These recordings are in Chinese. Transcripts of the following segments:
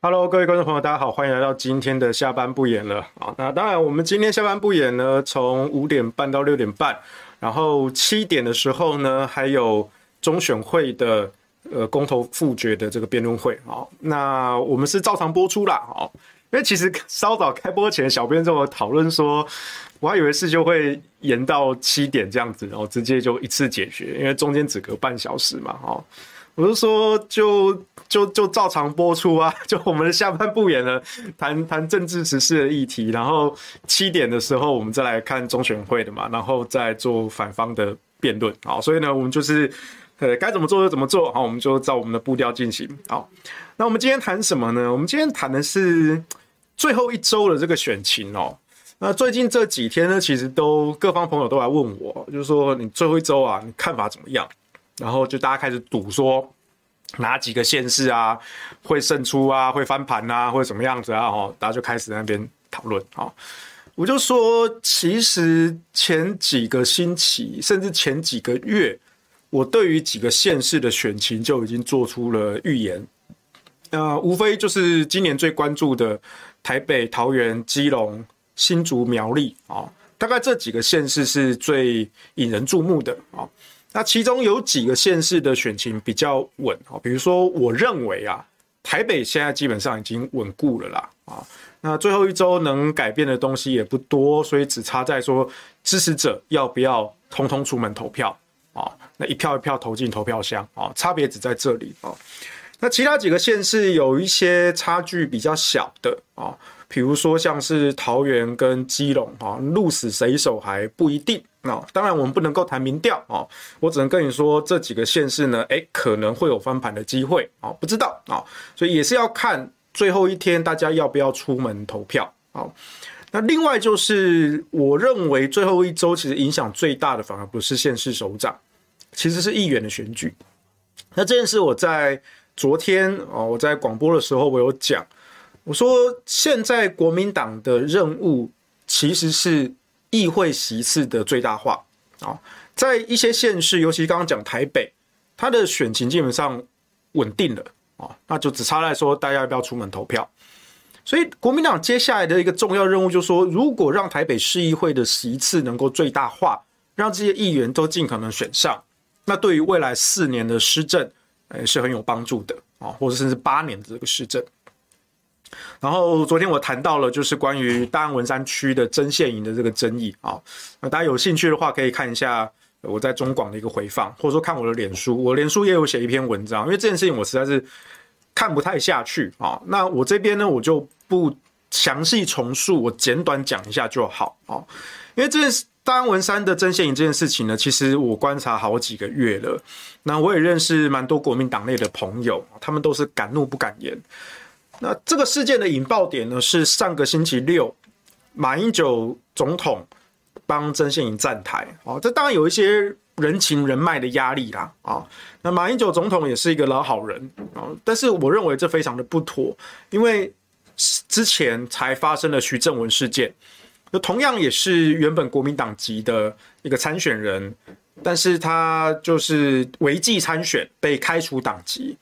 Hello，各位观众朋友，大家好，欢迎来到今天的下班不演了啊。那当然，我们今天下班不演呢，从五点半到六点半，然后七点的时候呢，还有中选会的呃公投复决的这个辩论会啊。那我们是照常播出啦啊，因为其实稍早开播前，小编跟我讨论说，我还以为是就会延到七点这样子，然后直接就一次解决，因为中间只隔半小时嘛，哈。我就说就，就就照常播出啊！就我们的下半部演了，谈谈政治时事的议题，然后七点的时候我们再来看中选会的嘛，然后再做反方的辩论。好，所以呢，我们就是呃该怎么做就怎么做。好，我们就照我们的步调进行。好，那我们今天谈什么呢？我们今天谈的是最后一周的这个选情哦。那最近这几天呢，其实都各方朋友都来问我，就是说你最后一周啊，你看法怎么样？然后就大家开始赌说哪几个县市啊会胜出啊，会翻盘啊，或者什么样子啊？哈，大家就开始在那边讨论啊。我就说，其实前几个星期，甚至前几个月，我对于几个县市的选情就已经做出了预言。呃，无非就是今年最关注的台北、桃园、基隆、新竹、苗栗啊，大概这几个县市是最引人注目的啊。那其中有几个县市的选情比较稳啊，比如说，我认为啊，台北现在基本上已经稳固了啦啊。那最后一周能改变的东西也不多，所以只差在说支持者要不要通通出门投票啊，那一票一票投进投票箱啊，差别只在这里啊。那其他几个县市有一些差距比较小的啊。比如说像是桃园跟基隆啊，鹿死谁手还不一定啊。当然我们不能够谈民调啊，我只能跟你说这几个县市呢，诶，可能会有翻盘的机会啊，不知道啊，所以也是要看最后一天大家要不要出门投票啊。那另外就是我认为最后一周其实影响最大的反而不是县市首长，其实是议员的选举。那这件事我在昨天啊，我在广播的时候我有讲。我说，现在国民党的任务其实是议会席次的最大化啊，在一些县市，尤其刚刚讲台北，它的选情基本上稳定了啊，那就只差在说大家要不要出门投票。所以国民党接下来的一个重要任务就是说，如果让台北市议会的席次能够最大化，让这些议员都尽可能选上，那对于未来四年的施政，诶是很有帮助的啊，或者甚至八年的这个施政。然后昨天我谈到了，就是关于大安文山区的针线营的这个争议啊，那大家有兴趣的话，可以看一下我在中广的一个回放，或者说看我的脸书，我脸书也有写一篇文章，因为这件事情我实在是看不太下去啊。那我这边呢，我就不详细重述，我简短讲一下就好啊。因为这件事大安文山的针线营这件事情呢，其实我观察好几个月了，那我也认识蛮多国民党内的朋友，他们都是敢怒不敢言。那这个事件的引爆点呢，是上个星期六，马英九总统帮曾宪营站台啊，这当然有一些人情人脉的压力啦啊。那马英九总统也是一个老好人啊，但是我认为这非常的不妥，因为之前才发生了徐正文事件，那同样也是原本国民党籍的一个参选人，但是他就是违纪参选被开除党籍。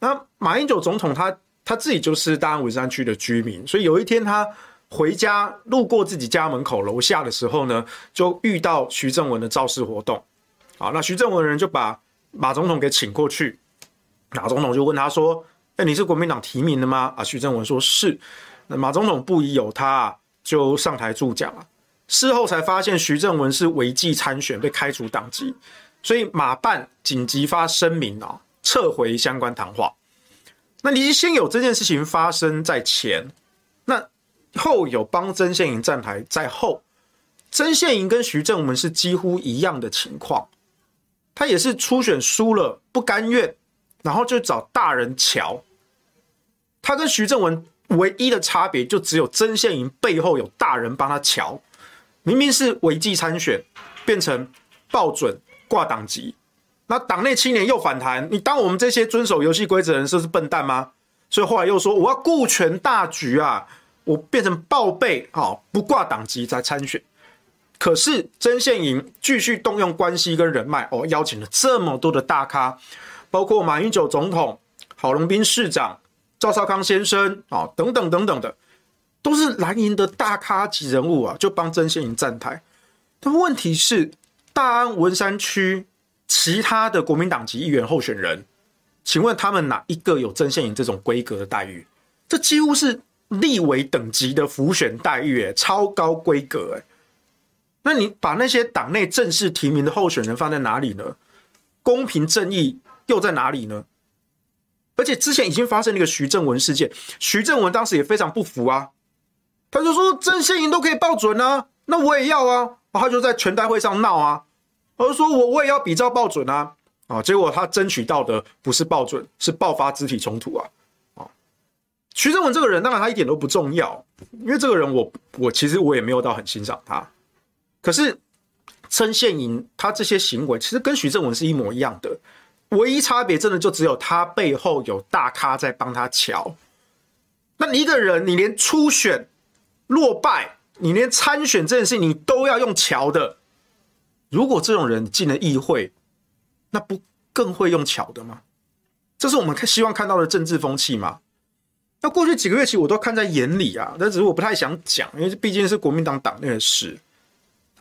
那马英九总统他。他自己就是大安文山区的居民，所以有一天他回家路过自己家门口楼下的时候呢，就遇到徐正文的造势活动。好，那徐正文人就把马总统给请过去，马总统就问他说：“哎，你是国民党提名的吗？”啊，徐正文说是。那马总统不疑有他，就上台助讲了。事后才发现徐正文是违纪参选，被开除党籍，所以马办紧急发声明啊，撤回相关谈话。那你先有这件事情发生在前，那后有帮曾宪营站台在后，曾宪营跟徐正文是几乎一样的情况，他也是初选输了不甘愿，然后就找大人瞧。他跟徐正文唯一的差别就只有曾宪营背后有大人帮他瞧，明明是违纪参选，变成报准挂党籍。那党内青年又反弹，你当我们这些遵守游戏规则的人是是笨蛋吗？所以后来又说我要顾全大局啊，我变成报备啊，不挂党籍再参选。可是曾宪营继续动用关系跟人脉哦，邀请了这么多的大咖，包括马英九总统、郝龙斌市长、赵少康先生啊，等等等等的，都是蓝营的大咖级人物啊，就帮曾宪莹站台。但问题是，大安文山区其他的国民党籍议员候选人，请问他们哪一个有曾献莹这种规格的待遇？这几乎是立委等级的浮选待遇，哎，超高规格，哎。那你把那些党内正式提名的候选人放在哪里呢？公平正义又在哪里呢？而且之前已经发生了一个徐正文事件，徐正文当时也非常不服啊，他就说曾献莹都可以报准啊，那我也要啊，他就在全代会上闹啊，而说我我也要比照报准啊，啊，结果他争取到的不是报准，是爆发肢体冲突啊，啊，徐正文这个人当然他一点都不重要，因为这个人我我其实我也没有到很欣赏他。可是曾宪莹他这些行为其实跟徐正文是一模一样的，唯一差别真的就只有他背后有大咖在帮他瞧。那你一个人，你连初选落败，你连参选这件事你都要用瞧的，如果这种人进了议会，那不更会用巧的吗？这是我们看希望看到的政治风气吗？那过去几个月其实我都看在眼里啊，但只是我不太想讲，因为毕竟是国民党党内的事。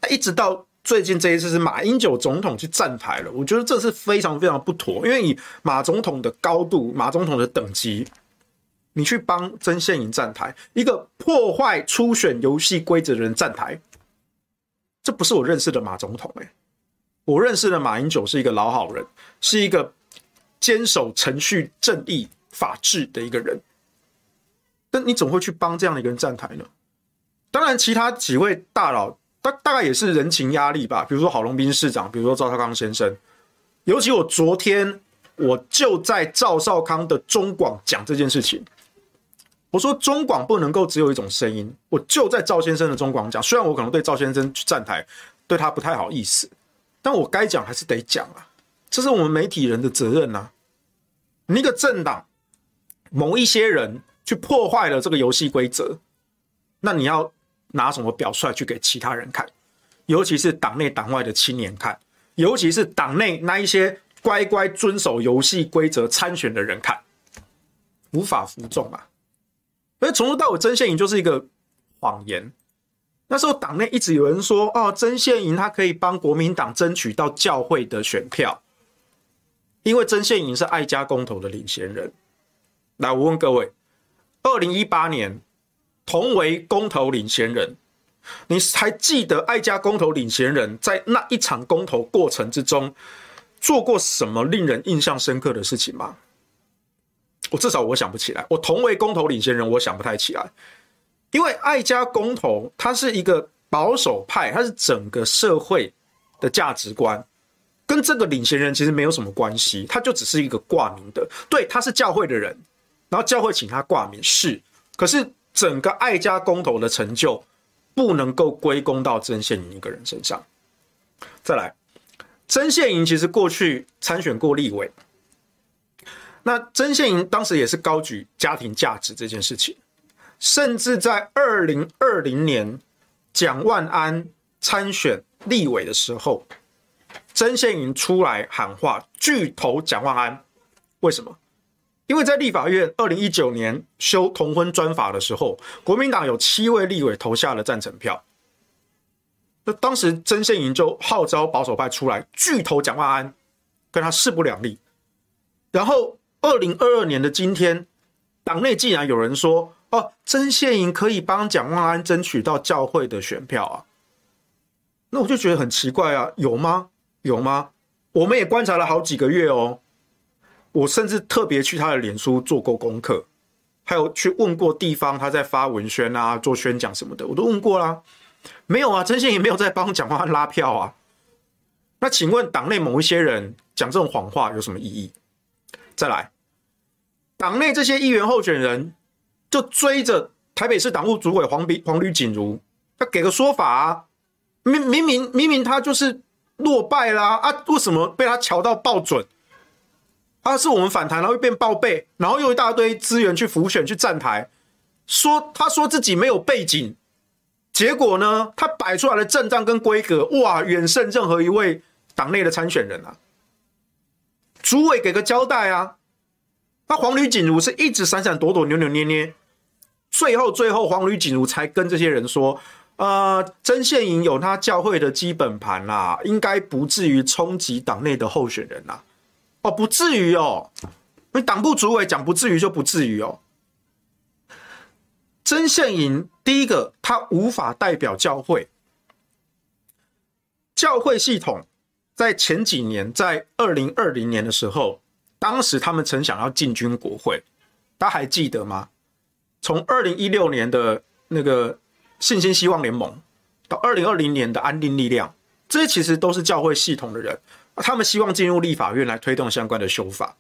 那一直到最近这一次是马英九总统去站台了，我觉得这是非常非常不妥，因为以马总统的高度、马总统的等级，你去帮曾宪莹站台，一个破坏初选游戏规则的人站台，这不是我认识的马总统哎，我认识的马英九是一个老好人，是一个坚守程序正义、法治的一个人，但你怎么会去帮这样的一个人站台呢？当然，其他几位大佬。大大概也是人情压力吧，比如说郝龙斌市长，比如说赵少康先生。尤其我昨天我就在赵少康的中广讲这件事情，我说中广不能够只有一种声音，我就在赵先生的中广讲。虽然我可能对赵先生去站台对他不太好意思，但我该讲还是得讲啊，这是我们媒体人的责任呐。你一个政党某一些人去破坏了这个游戏规则，那你要。拿什么表率去给其他人看，尤其是党内党外的青年看，尤其是党内那一些乖乖遵守游戏规则参选的人看，无法服众啊！所以从头到尾，曾献莹就是一个谎言。那时候党内一直有人说，哦，曾献莹他可以帮国民党争取到教会的选票，因为曾献莹是爱家公投的领先人。来，我问各位，二零一八年。同为公投领先人，你还记得爱家公投领先人在那一场公投过程之中做过什么令人印象深刻的事情吗？我至少我想不起来。我同为公投领先人，我想不太起来，因为爱家公投它是一个保守派，它是整个社会的价值观，跟这个领先人其实没有什么关系，他就只是一个挂名的。对，他是教会的人，然后教会请他挂名是，可是。整个爱家公投的成就不能够归功到曾宪莹一个人身上。再来，曾宪莹其实过去参选过立委，那曾宪莹当时也是高举家庭价值这件事情，甚至在二零二零年蒋万安参选立委的时候，曾宪莹出来喊话拒投蒋万安，为什么？因为在立法院二零一九年修同婚专法的时候，国民党有七位立委投下了赞成票。那当时曾宪莹就号召保守派出来拒投蒋万安，跟他势不两立。然后二零二二年的今天，党内竟然有人说：“哦，曾宪莹可以帮蒋万安争取到教会的选票啊。”那我就觉得很奇怪啊，有吗？有吗？我们也观察了好几个月哦。我甚至特别去他的脸书做过功课，还有去问过地方，他在发文宣啊、做宣讲什么的，我都问过啦。没有啊，曾宪莹没有在帮蒋万安拉票啊。那请问党内某一些人讲这种谎话有什么意义？再来，党内这些议员候选人就追着台北市党务主委黄比黄吕锦如，他给个说法啊，明明明明明他就是落败啦啊，为什么被他瞧到爆准？他、是我们反弹，然后又变报备，然后又一大堆资源去浮选去站台，说他说自己没有背景，结果呢，他摆出来的阵仗跟规格，哇，远胜任何一位党内的参选人啊！主委给个交代啊！那黄吕锦如是一直闪闪躲躲、扭扭捏捏，最后最后黄吕锦如才跟这些人说：“呃，曾宪营有他教会的基本盘啦，应该不至于冲击党内的候选人啦。”哦，不至于哦，你党部主委讲不至于就不至于哦。曾宪营第一个，他无法代表教会，教会系统在前几年，在二零二零年的时候。当时他们曾想要进军国会，大家还记得吗？从二零一六年的那个信心希望联盟，到二零二零年的安定力量，这些其实都是教会系统的人，他们希望进入立法院来推动相关的修法。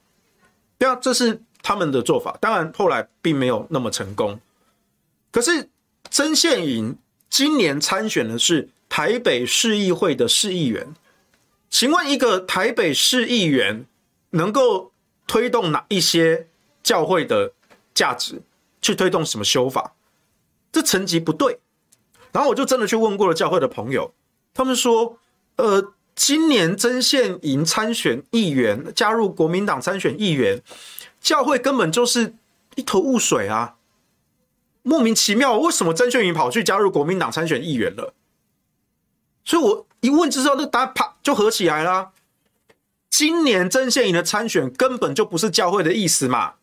对啊，这是他们的做法。当然后来并没有那么成功。可是曾宪营今年参选的是台北市议会的市议员，请问一个台北市议员能够推动哪一些教会的价值，去推动什么修法？这层级不对。然后我就真的去问过了教会的朋友，他们说：呃，今年曾宪营参选议员，加入国民党参选议员，教会根本就是一头雾水啊，莫名其妙，为什么曾宪营跑去加入国民党参选议员了？所以我一问之后，那答案啪就合起来了。今年曾宪营的参选根本就不是教会的意思嘛，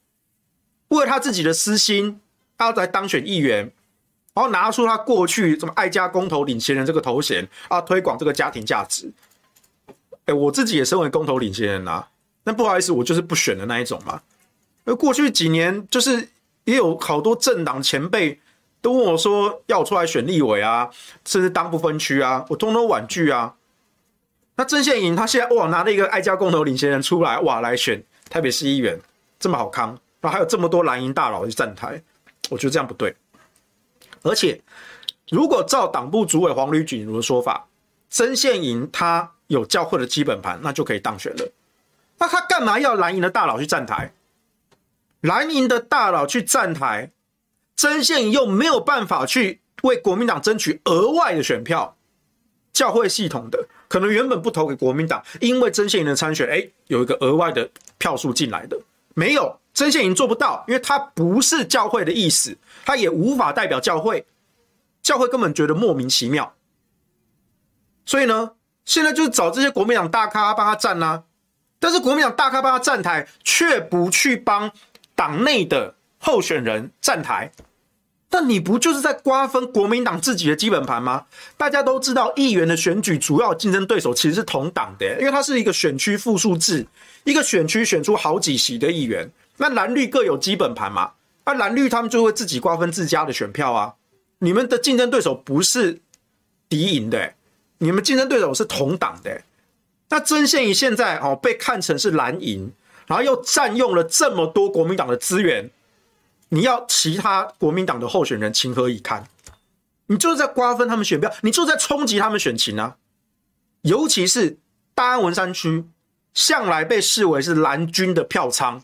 为了他自己的私心，他要来当选议员，然后拿出他过去什么爱家公投领衔人这个头衔啊，推广这个家庭价值。哎，我自己也身为公投领衔人啊，那不好意思，我就是不选的那一种嘛。而过去几年，就是也有好多政党前辈都问我说，要我出来选立委啊，甚至当不分区啊，我通通婉拒啊。那曾宪营他现在哇拿了一个爱家公投领衔人出来哇来选台北市议员，这么好康，然后还有这么多蓝营大佬去站台，我觉得这样不对。而且如果照党部主委黄吕锦如的说法，曾宪营他有教会的基本盘，那就可以当选了。那他干嘛要蓝营的大佬去站台？蓝营的大佬去站台，曾宪营又没有办法去为国民党争取额外的选票，教会系统的。可能原本不投给国民党，因为曾宪营的参选，哎，有一个额外的票数进来的，没有曾宪营做不到，因为他不是教会的意思，他也无法代表教会，教会根本觉得莫名其妙，所以呢，现在就是找这些国民党大咖帮他站啊，但是国民党大咖帮他站台，却不去帮党内的候选人站台。那你不就是在瓜分国民党自己的基本盘吗？大家都知道，议员的选举主要竞争对手其实是同党的，因为它是一个选区复数制，一个选区选出好几席的议员。那蓝绿各有基本盘嘛，那蓝绿他们就会自己瓜分自家的选票啊。你们的竞争对手不是敌营的，你们竞争对手是同党的。那曾宪营现在哦被看成是蓝营，然后又占用了这么多国民党的资源。你要其他国民党的候选人情何以堪？你就是在瓜分他们选票，你就是在冲击他们选情啊！尤其是大安文山区，向来被视为是蓝军的票仓。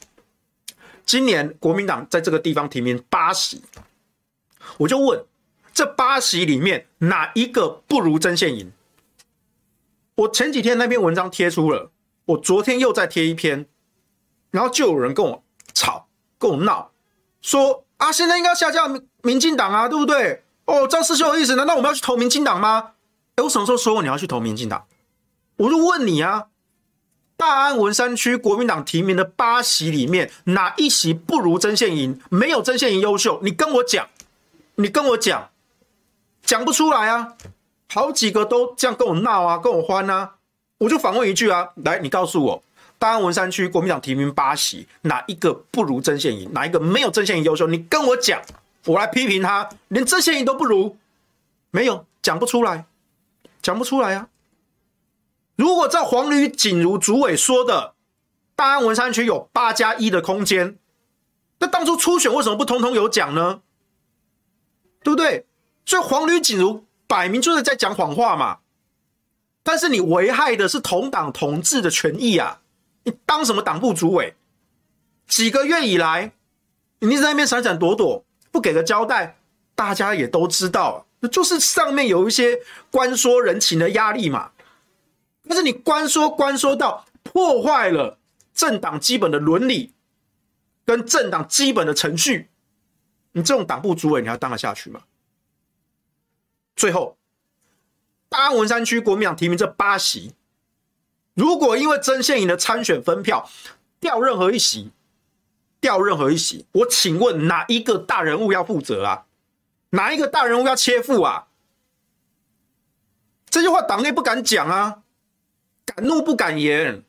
今年国民党在这个地方提名八席，我就问：这八席里面哪一个不如曾宪营？我前几天那篇文章贴出了，我昨天又再贴一篇，然后就有人跟我吵，跟我闹。说啊，现在应该下架民民进党啊，对不对？哦，赵世修的意思，难道我们要去投民进党吗？哎，我什么时候说过你要去投民进党？我就问你啊，大安文山区国民党提名的八席里面，哪一席不如曾宪营？没有曾宪营优秀，你跟我讲，你跟我讲，讲不出来啊！好几个都这样跟我闹啊，跟我欢啊，我就反问一句啊，来，你告诉我。大安文山区国民党提名八席，哪一个不如曾宪营？哪一个没有曾宪营优秀？你跟我讲，我来批评他，连曾宪营都不如，没有，讲不出来，讲不出来啊！如果照黄吕锦如主委说的，大安文山区有八加一的空间，那当初初选为什么不通通有讲呢？对不对？所以黄吕锦如摆明就是在讲谎话嘛！但是你危害的是同党同志的权益啊！你当什么党部主委？几个月以来，你一直在那边闪闪躲躲，不给个交代，大家也都知道，那就是上面有一些关说人情的压力嘛。但是你关说关说到破坏了政党基本的伦理，跟政党基本的程序，你这种党部主委你要当得下去吗？最后，大安文山区国民党提名这八席，如果因为曾宪莹的参选分票掉任何一席，掉任何一席，我请问哪一个大人物要负责啊？哪一个大人物要切腹啊？这句话党内不敢讲啊，敢怒不敢言。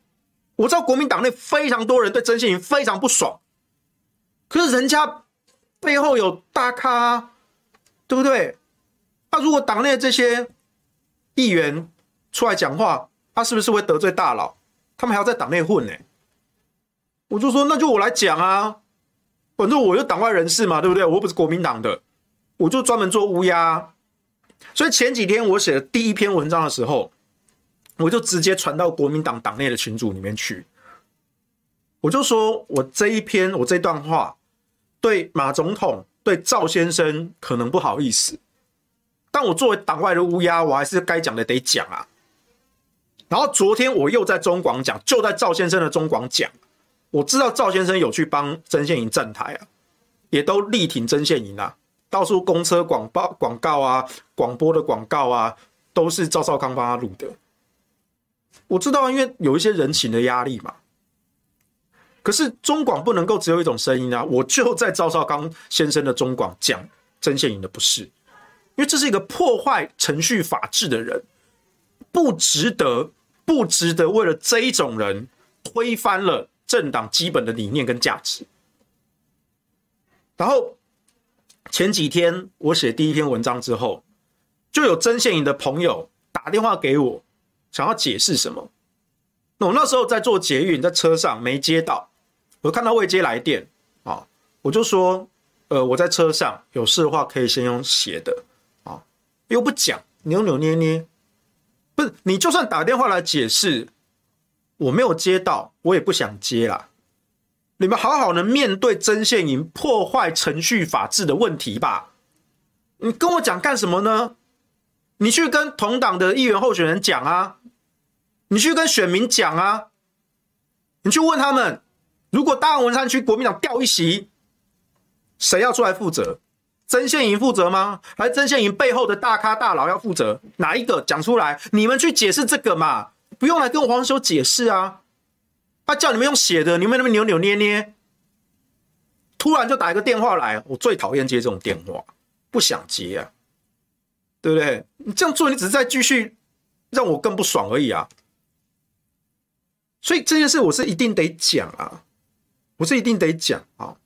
我知道国民党内非常多人对曾宪莹非常不爽，可是人家背后有大咖，对不对？那如果党内这些议员出来讲话，他是不是会得罪大佬？他们还要在党内混呢？我就说，那就我来讲啊，反正我是党外人士嘛，对不对？我又不是国民党的，我就专门做乌鸦。所以前几天我写的第一篇文章的时候，我就直接传到国民党党内的群组里面去。我就说我这一篇我这段话对马总统对赵先生可能不好意思，但我作为党外的乌鸦，我还是该讲的得讲啊。然后昨天我又在中广讲，就在赵先生的中广讲，我知道赵先生有去帮曾宪莹站台啊，也都力挺曾宪莹啊。到处公车广报广告啊，广播的广告啊，都是赵少康帮他录的。我知道，因为有一些人情的压力嘛。可是中广不能够只有一种声音啊！我就在赵少康先生的中广讲曾宪莹的不是，因为这是一个破坏程序法治的人，不值得，不值得为了这一种人推翻了政党基本的理念跟价值，然后。前几天我写第一篇文章之后，就有曾献莹的朋友打电话给我，想要解释什么。那我那时候在做捷运，在车上没接到，我看到未接来电啊，我就说，呃，我在车上有事的话可以先用写的啊，又不讲，扭扭捏捏，不是你就算打电话来解释，我没有接到，我也不想接啦。你们好好的面对针线营破坏程序法治的问题吧。你跟我讲干什么呢？你去跟同党的议员候选人讲啊，你去跟选民讲啊，你去问他们，如果大安文山区国民党掉一席，谁要出来负责？曾宪莹负责吗？还是曾宪莹背后的大咖大佬要负责？哪一个讲出来？你们去解释这个嘛，不用来跟黄修解释啊。他叫你们用写的，你们那边扭扭捏捏，突然就打一个电话来，我最讨厌接这种电话，不想接啊，对不对？你这样做，你只是在继续让我更不爽而已啊。所以这件事我是一定得讲啊，我是一定得讲啊。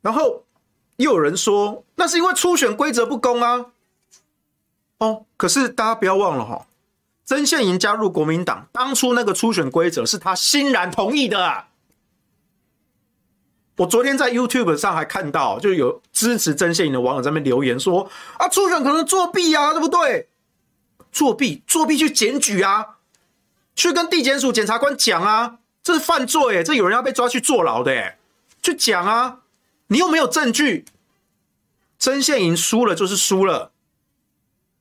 然后又有人说，那是因为初选规则不公啊。哦，可是大家不要忘了哈。曾宪莹加入国民党，当初那个初选规则是他欣然同意的啊！我昨天在 YouTube 上还看到，就有支持曾宪莹的网友在那边留言说：“啊，初选可能作弊啊，对不对？作弊，作弊去检举啊，去跟地检署检察官讲啊，这是犯罪，这有人要被抓去坐牢的，去讲啊！你又没有证据，曾献莹输了就是输了。”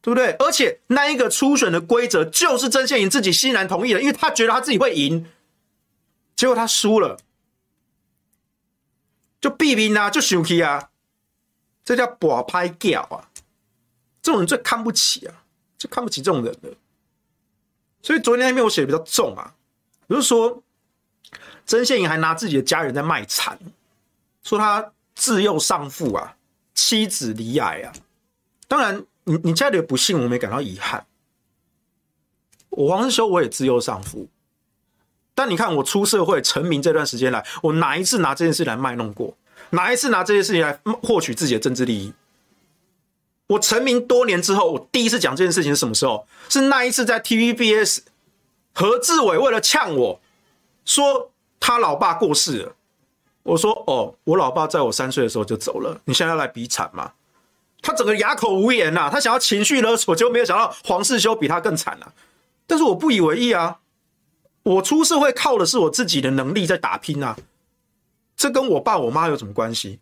对不对？而且那一个初选的规则就是曾献莹自己欣然同意的，因为他觉得他自己会赢，结果他输了，就避免啊，就生气啊，这叫跋拍叫啊！这种人最看不起啊，最看不起这种人的。所以昨天那篇我写的比较重啊，比如说曾献莹还拿自己的家人在卖惨，说他自幼丧父啊，妻子离癌啊，当然。你你家里的不幸，我没感到遗憾。我黄世修我也自幼丧父，但你看我出社会成名这段时间来，我哪一次拿这件事来卖弄过？哪一次拿这件事情来获取自己的政治利益？我成名多年之后，我第一次讲这件事情是什么时候？是那一次在 TVBS，何志伟为了呛我说他老爸过世了，我说哦，我老爸在我三岁的时候就走了，你现在要来比惨吗？他整个哑口无言呐、啊，他想要情绪勒索，就没有想到黄世修比他更惨啊。但是我不以为意啊，我出社会靠的是我自己的能力在打拼啊，这跟我爸我妈有什么关系？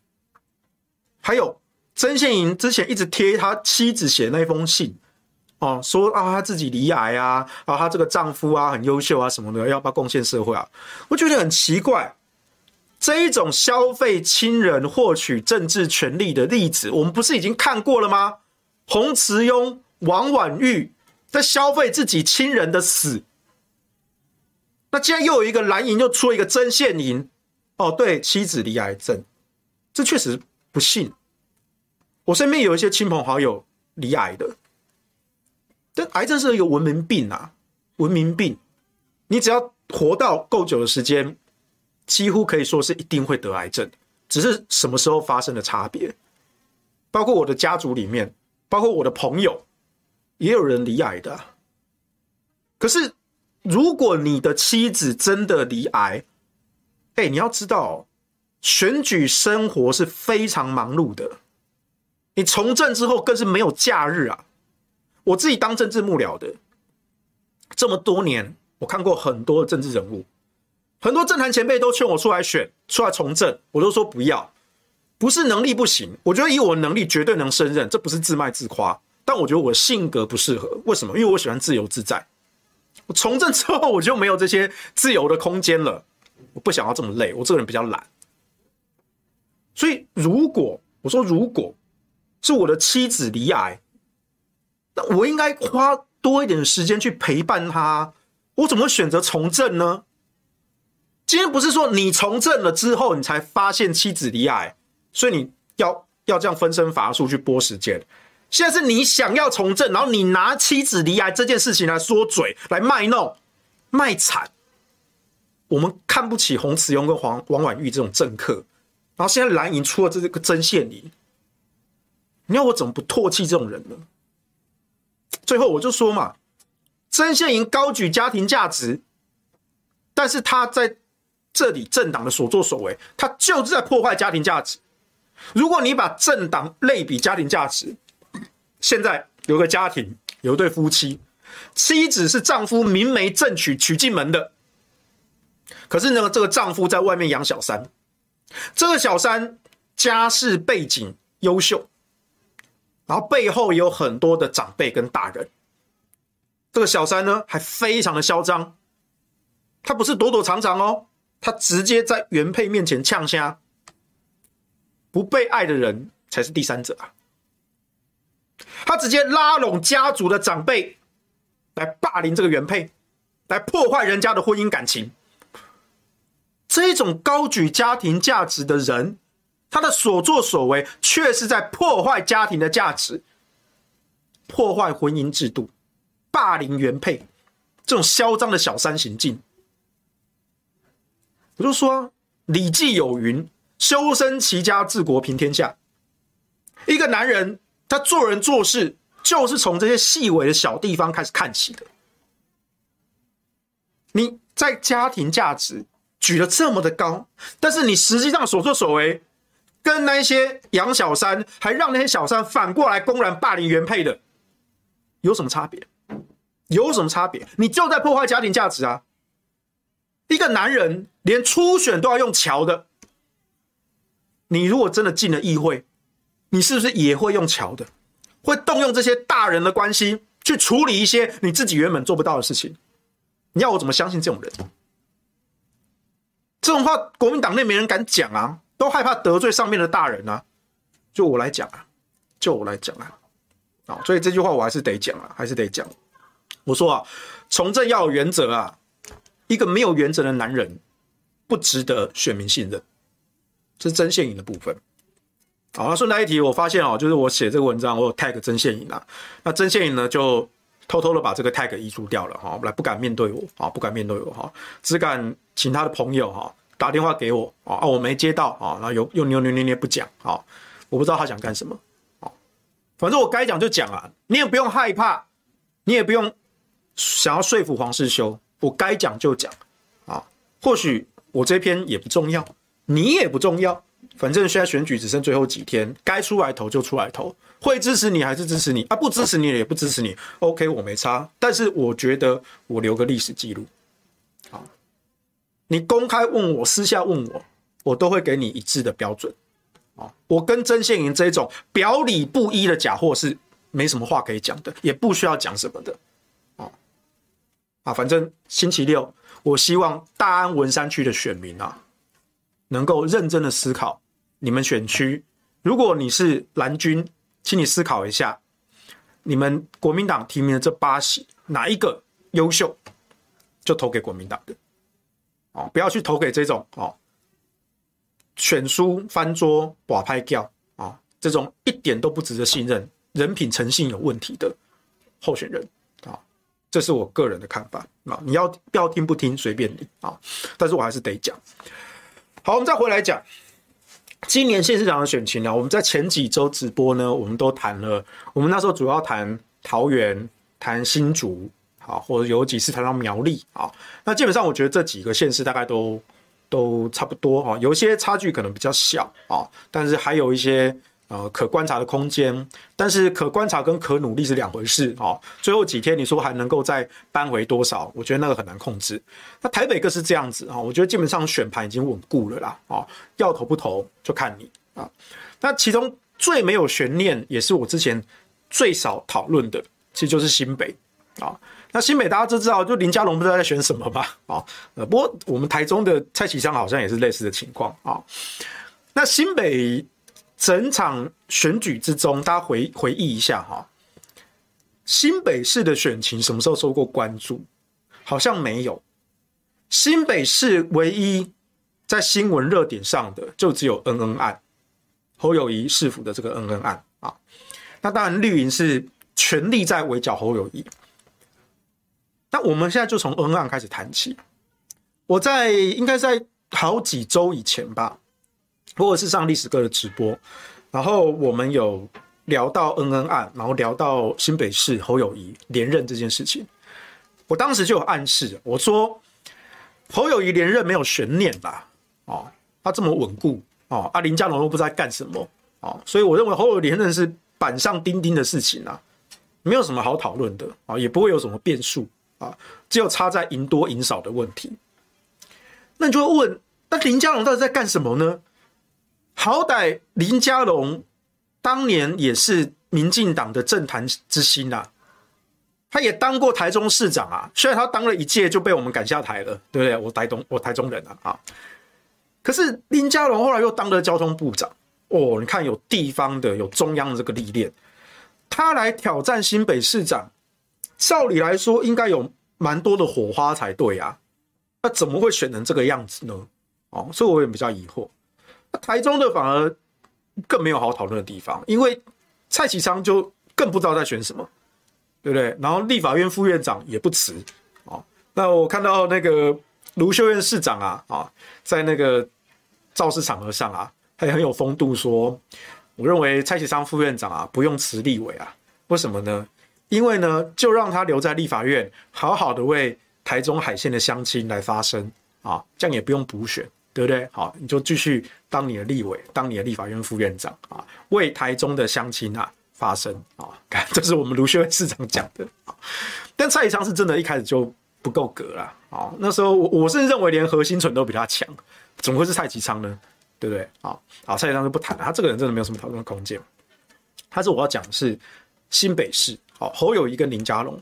还有曾宪莹之前一直贴他妻子写那封信，哦，说啊他自己罹癌啊，啊他这个丈夫啊很优秀啊什么的，要不要贡献社会啊？我觉得很奇怪，这一种消费亲人获取政治权利的例子，我们不是已经看过了吗？洪慈庸、王婉玉在消费自己亲人的死。那既然又有一个蓝营又出了一个曾宪营，哦，对，妻子罹癌症，这确实不幸。我身边有一些亲朋好友罹癌的，但癌症是一个文明病啊，文明病。你只要活到够久的时间，几乎可以说是一定会得癌症，只是什么时候发生的差别。包括我的家族里面，包括我的朋友，也有人罹癌的。可是。如果你的妻子真的罹癌，哎，你要知道，选举生活是非常忙碌的。你从政之后更是没有假日啊！我自己当政治幕僚的这么多年，我看过很多政治人物，很多政坛前辈都劝我出来选、出来从政，我都说不要，不是能力不行，我觉得以我的能力绝对能胜任，这不是自卖自夸，但我觉得我性格不适合。为什么？因为我喜欢自由自在。我从政之后，我就没有这些自由的空间了。我不想要这么累，我这个人比较懒。所以，如果我说如果是我的妻子罹癌，那我应该花多一点的时间去陪伴她。我怎么选择从政呢？今天不是说你从政了之后，你才发现妻子离癌，所以你要要这样分身乏术去拨时间。现在是你想要从政，然后你拿妻子离癌这件事情来说嘴，来卖弄、卖惨。我们看不起洪慈庸跟黄王婉玉这种政客，然后现在蓝营出了这个曾宪营，你要我怎么不唾弃这种人呢？最后我就说嘛，曾宪营高举家庭价值，但是他在这里政党的所作所为，他就是在破坏家庭价值。如果你把政党类比家庭价值，现在有个家庭，有一对夫妻，妻子是丈夫明媒正娶娶进门的，可是呢，这个丈夫在外面养小三，这个小三家世背景优秀，然后背后也有很多的长辈跟大人，这个小三呢还非常的嚣张，他不是躲躲藏藏哦，他直接在原配面前呛瞎，不被爱的人才是第三者啊。他直接拉拢家族的长辈来霸凌这个原配，来破坏人家的婚姻感情。这种高举家庭价值的人，他的所作所为却是在破坏家庭的价值，破坏婚姻制度，霸凌原配，这种嚣张的小三行径。我就说，《礼记》有云：“修身齐家治国平天下。”一个男人。他做人做事就是从这些细微的小地方开始看起的。你在家庭价值举得这么的高，但是你实际上所作所为，跟那些养小三还让那些小三反过来公然霸凌原配的，有什么差别？有什么差别？你就在破坏家庭价值啊！一个男人连初选都要用桥的，你如果真的进了议会。你是不是也会用桥的？会动用这些大人的关系去处理一些你自己原本做不到的事情？你要我怎么相信这种人？这种话国民党内没人敢讲啊，都害怕得罪上面的大人啊。就我来讲啊，就我来讲啊，啊，所以这句话我还是得讲啊，还是得讲。我说啊，从政要有原则啊，一个没有原则的男人不值得选民信任。这是曾宪营的部分。好，那顺带一提，我发现哦，就是我写这个文章，我有 tag 曾宪营啊。那曾宪营呢，就偷偷的把这个 tag 移除掉了哈，来不敢面对我啊，不敢面对我哈，只敢请他的朋友哈打电话给我啊，我没接到啊，然后又又扭扭捏捏不讲啊，我不知道他想干什么啊，反正我该讲就讲啊，你也不用害怕，你也不用想要说服黄世修，我该讲就讲啊，或许我这篇也不重要，你也不重要。反正现在选举只剩最后几天，该出来投就出来投，会支持你还是支持你啊？不支持你也不支持你，OK，我没差。但是我觉得我留个历史记录，好，你公开问我，私下问我，我都会给你一致的标准。啊，我跟曾宪营这种表里不一的假货是没什么话可以讲的，也不需要讲什么的。啊，反正星期六，我希望大安文山区的选民啊。能够认真的思考你们选区，如果你是蓝军，请你思考一下，你们国民党提名的这八席哪一个优秀，就投给国民党的，哦，不要去投给这种哦，选书翻桌、寡拍掉啊，这种一点都不值得信任、人品诚信有问题的候选人，这是我个人的看法啊，你要要听不听随便你啊，但是我还是得讲。好，我们再回来讲今年县市长的选情呢，我们在前几周直播呢，我们都谈了，我们那时候主要谈桃园、谈新竹。好，或者有几次谈到苗栗啊，那基本上我觉得这几个县市大概都都差不多啊，有些差距可能比较小啊，但是还有一些呃可观察的空间，但是可观察跟可努力是两回事啊。最后几天你说还能够再扳回多少？我觉得那个很难控制。那台北更是这样子啊，我觉得基本上选盘已经稳固了啦啊，要投不投就看你啊。那其中最没有悬念，也是我之前最少讨论的，其实就是新北啊。那新北大家都知道，就林佳龙不知道在选什么吧？啊，呃，不过我们台中的蔡其昌好像也是类似的情况啊。那新北整场选举之中，大家回回忆一下哈，新北市的选情什么时候受过关注？好像没有。新北市唯一在新闻热点上的，就只有恩恩案，侯友谊市府的这个恩恩案啊。那当然绿营是全力在围剿侯友谊。那我们现在就从恩案开始谈起。我在应该在好几周以前吧，或者是上历史哥的直播，然后我们有聊到恩恩案，然后聊到新北市侯友宜连任这件事情。我当时就有暗示，我说侯友宜连任没有悬念啦，哦，他这么稳固哦，啊林佳龙都不知道干什么哦，所以我认为侯友宜连任是板上钉钉的事情啊，没有什么好讨论的啊，也不会有什么变数。啊，只有差在赢多赢少的问题。那你就会问，那林佳龙到底在干什么呢？好歹林佳龙当年也是民进党的政坛之星啊，他也当过台中市长啊。虽然他当了一届就被我们赶下台了，对不对？我台东，我台中人啊啊。可是林佳龙后来又当了交通部长哦，你看有地方的，有中央的这个历练，他来挑战新北市长。照理来说，应该有蛮多的火花才对啊，那怎么会选成这个样子呢？哦，所以我也比较疑惑。台中的反而更没有好讨论的地方，因为蔡其昌就更不知道在选什么，对不对？然后立法院副院长也不辞哦。那我看到那个卢秀燕市长啊啊，在那个造势场合上啊，他也很有风度说，我认为蔡其昌副院长啊不用辞立委啊，为什么呢？因为呢，就让他留在立法院，好好的为台中海线的乡亲来发声啊，这样也不用补选，对不对？好，你就继续当你的立委，当你的立法院副院长啊，为台中的乡亲啊发声啊。看，这是我们卢秀燕市长讲的。但蔡其昌是真的一开始就不够格了啊。那时候我我甚至认为连何心纯都比他强，怎么会是蔡其昌呢？对不对？啊，好，蔡其昌就不谈了，他这个人真的没有什么讨论的空间。他是我要讲的是新北市。好，侯友宜跟林佳龙，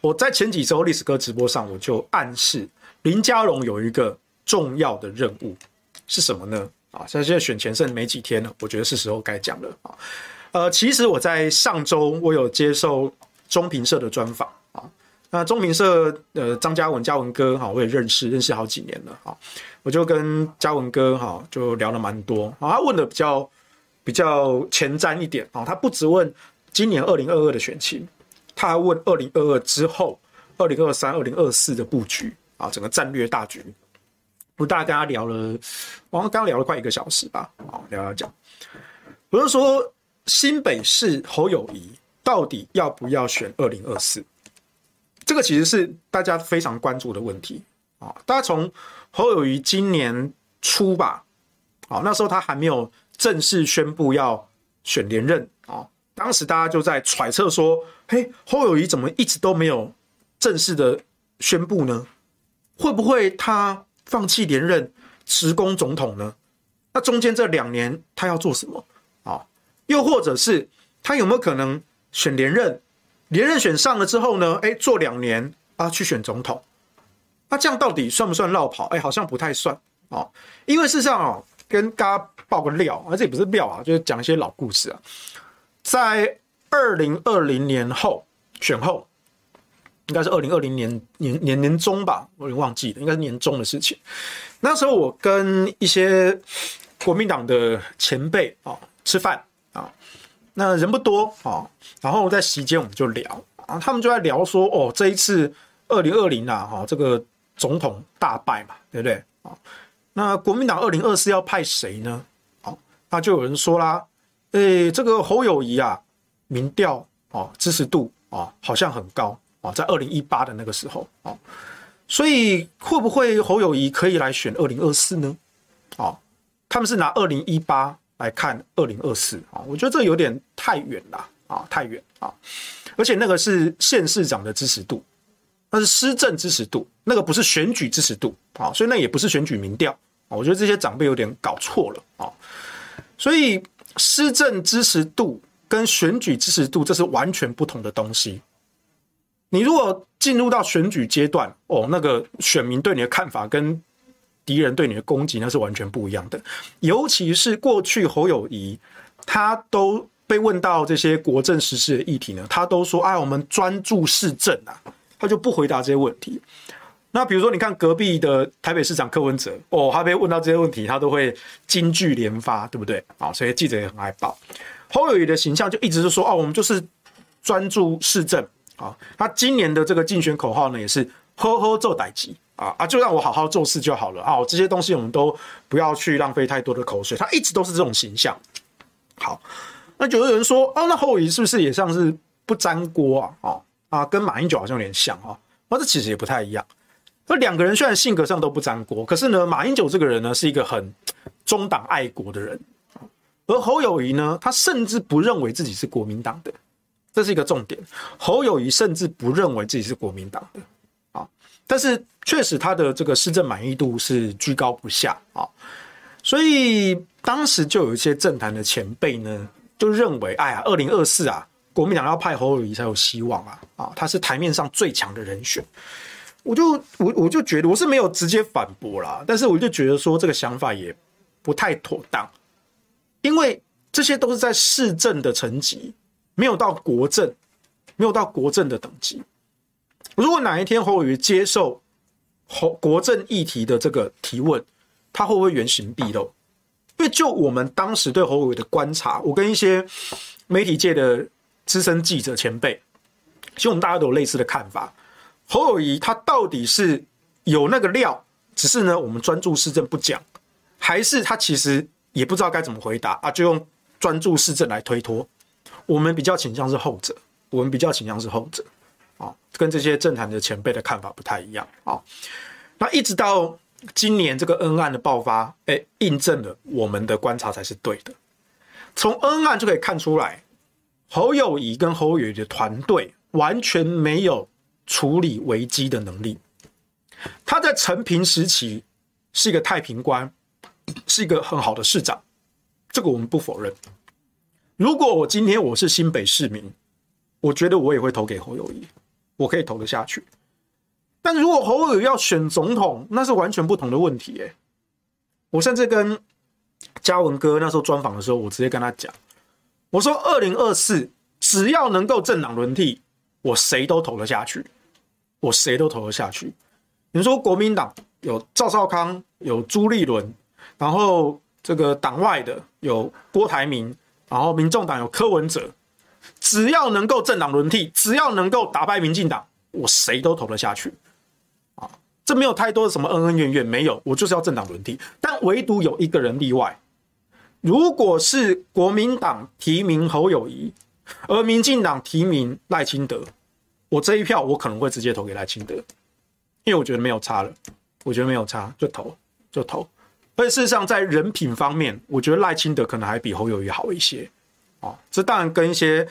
我在前几周历史哥直播上，我就暗示林佳龙有一个重要的任务是什么呢？啊，现在现在选前剩没几天了，我觉得是时候该讲了啊。呃，其实我在上周我有接受中评社的专访啊，那中评社呃张嘉文嘉文哥哈，我也认识认识好几年了啊，我就跟嘉文哥哈就聊了蛮多啊，他问的比较比较前瞻一点啊，他不只问。今年二零二二的选情，他还问二零二二之后，二零二三、二零二四的布局啊，整个战略大局，我大家聊了，我刚刚聊了快一个小时吧，啊，聊聊讲，我就说新北市侯友谊到底要不要选二零二四？这个其实是大家非常关注的问题啊。大家从侯友谊今年初吧，啊，那时候他还没有正式宣布要选连任啊。当时大家就在揣测说：“嘿，侯友谊怎么一直都没有正式的宣布呢？会不会他放弃连任，辞工总统呢？那中间这两年他要做什么啊？又或者是他有没有可能选连任？连任选上了之后呢？哎，做两年啊，去选总统？那这样到底算不算落跑？哎，好像不太算哦，因为事实上哦，跟大家爆个料，而这也不是料啊，就是讲一些老故事啊。在二零二零年后选后，应该是二零二零年年年年中吧，我有点忘记了，应该是年中的事情。那时候我跟一些国民党的前辈啊吃饭啊，那人不多啊，然后在席间我们就聊啊，他们就在聊说哦，这一次二零二零啊，哈，这个总统大败嘛，对不对啊？那国民党二零二四要派谁呢？好，那就有人说啦，诶，这个侯友谊啊，民调啊支持度啊好像很高。在二零一八的那个时候啊，所以会不会侯友谊可以来选二零二四呢？啊，他们是拿二零一八来看二零二四啊，我觉得这有点太远了啊，太远啊，而且那个是县市长的支持度，那是施政支持度，那个不是选举支持度啊，所以那也不是选举民调啊，我觉得这些长辈有点搞错了啊，所以施政支持度跟选举支持度这是完全不同的东西。你如果进入到选举阶段，哦，那个选民对你的看法跟敌人对你的攻击那是完全不一样的。尤其是过去侯友谊，他都被问到这些国政实事的议题呢，他都说：“哎，我们专注市政啊。”他就不回答这些问题。那比如说，你看隔壁的台北市长柯文哲，哦，他被问到这些问题，他都会金句连发，对不对？啊，所以记者也很爱报。侯友谊的形象就一直是说：“哦，我们就是专注市政。”啊，他今年的这个竞选口号呢，也是“好好做代志”啊啊，就让我好好做事就好了啊！这些东西我们都不要去浪费太多的口水。他一直都是这种形象。好，那就有人说，哦，那侯友谊是不是也像是不沾锅啊？啊啊，跟马英九好像有点像啊。那这其实也不太一样。那两个人虽然性格上都不沾锅，可是呢，马英九这个人呢，是一个很忠党爱国的人，而侯友谊呢，他甚至不认为自己是国民党的。这是一个重点，侯友宜甚至不认为自己是国民党的。啊，但是确实他的这个市政满意度是居高不下啊，所以当时就有一些政坛的前辈呢，就认为，哎呀，二零二四啊，国民党要派侯友宜才有希望啊啊，他是台面上最强的人选，我就我我就觉得我是没有直接反驳啦，但是我就觉得说这个想法也不太妥当，因为这些都是在市政的层级。没有到国政，没有到国政的等级。如果哪一天侯友宜接受侯国政议题的这个提问，他会不会原形毕露？因为就我们当时对侯友宜的观察，我跟一些媒体界的资深记者前辈，其实我们大家都有类似的看法。侯友宜他到底是有那个料，只是呢我们专注市政不讲，还是他其实也不知道该怎么回答啊？就用专注市政来推脱。我们比较倾向是后者，我们比较倾向是后者，啊，跟这些政坛的前辈的看法不太一样啊。那一直到今年这个恩案的爆发，哎，印证了我们的观察才是对的。从恩案就可以看出来，侯友宜跟侯友宜的团队完全没有处理危机的能力。他在陈平时期是一个太平官，是一个很好的市长，这个我们不否认。如果我今天我是新北市民，我觉得我也会投给侯友谊，我可以投得下去。但如果侯友要选总统，那是完全不同的问题。哎，我甚至跟嘉文哥那时候专访的时候，我直接跟他讲，我说二零二四只要能够政党轮替，我谁都投得下去，我谁都投得下去。你说国民党有赵少康，有朱立伦，然后这个党外的有郭台铭。然后，民众党有柯文哲，只要能够政党轮替，只要能够打败民进党，我谁都投得下去，啊，这没有太多的什么恩恩怨怨，没有，我就是要政党轮替。但唯独有一个人例外，如果是国民党提名侯友谊，而民进党提名赖清德，我这一票我可能会直接投给赖清德，因为我觉得没有差了，我觉得没有差，就投就投。而且事实上，在人品方面，我觉得赖清德可能还比侯友谊好一些，啊，这当然跟一些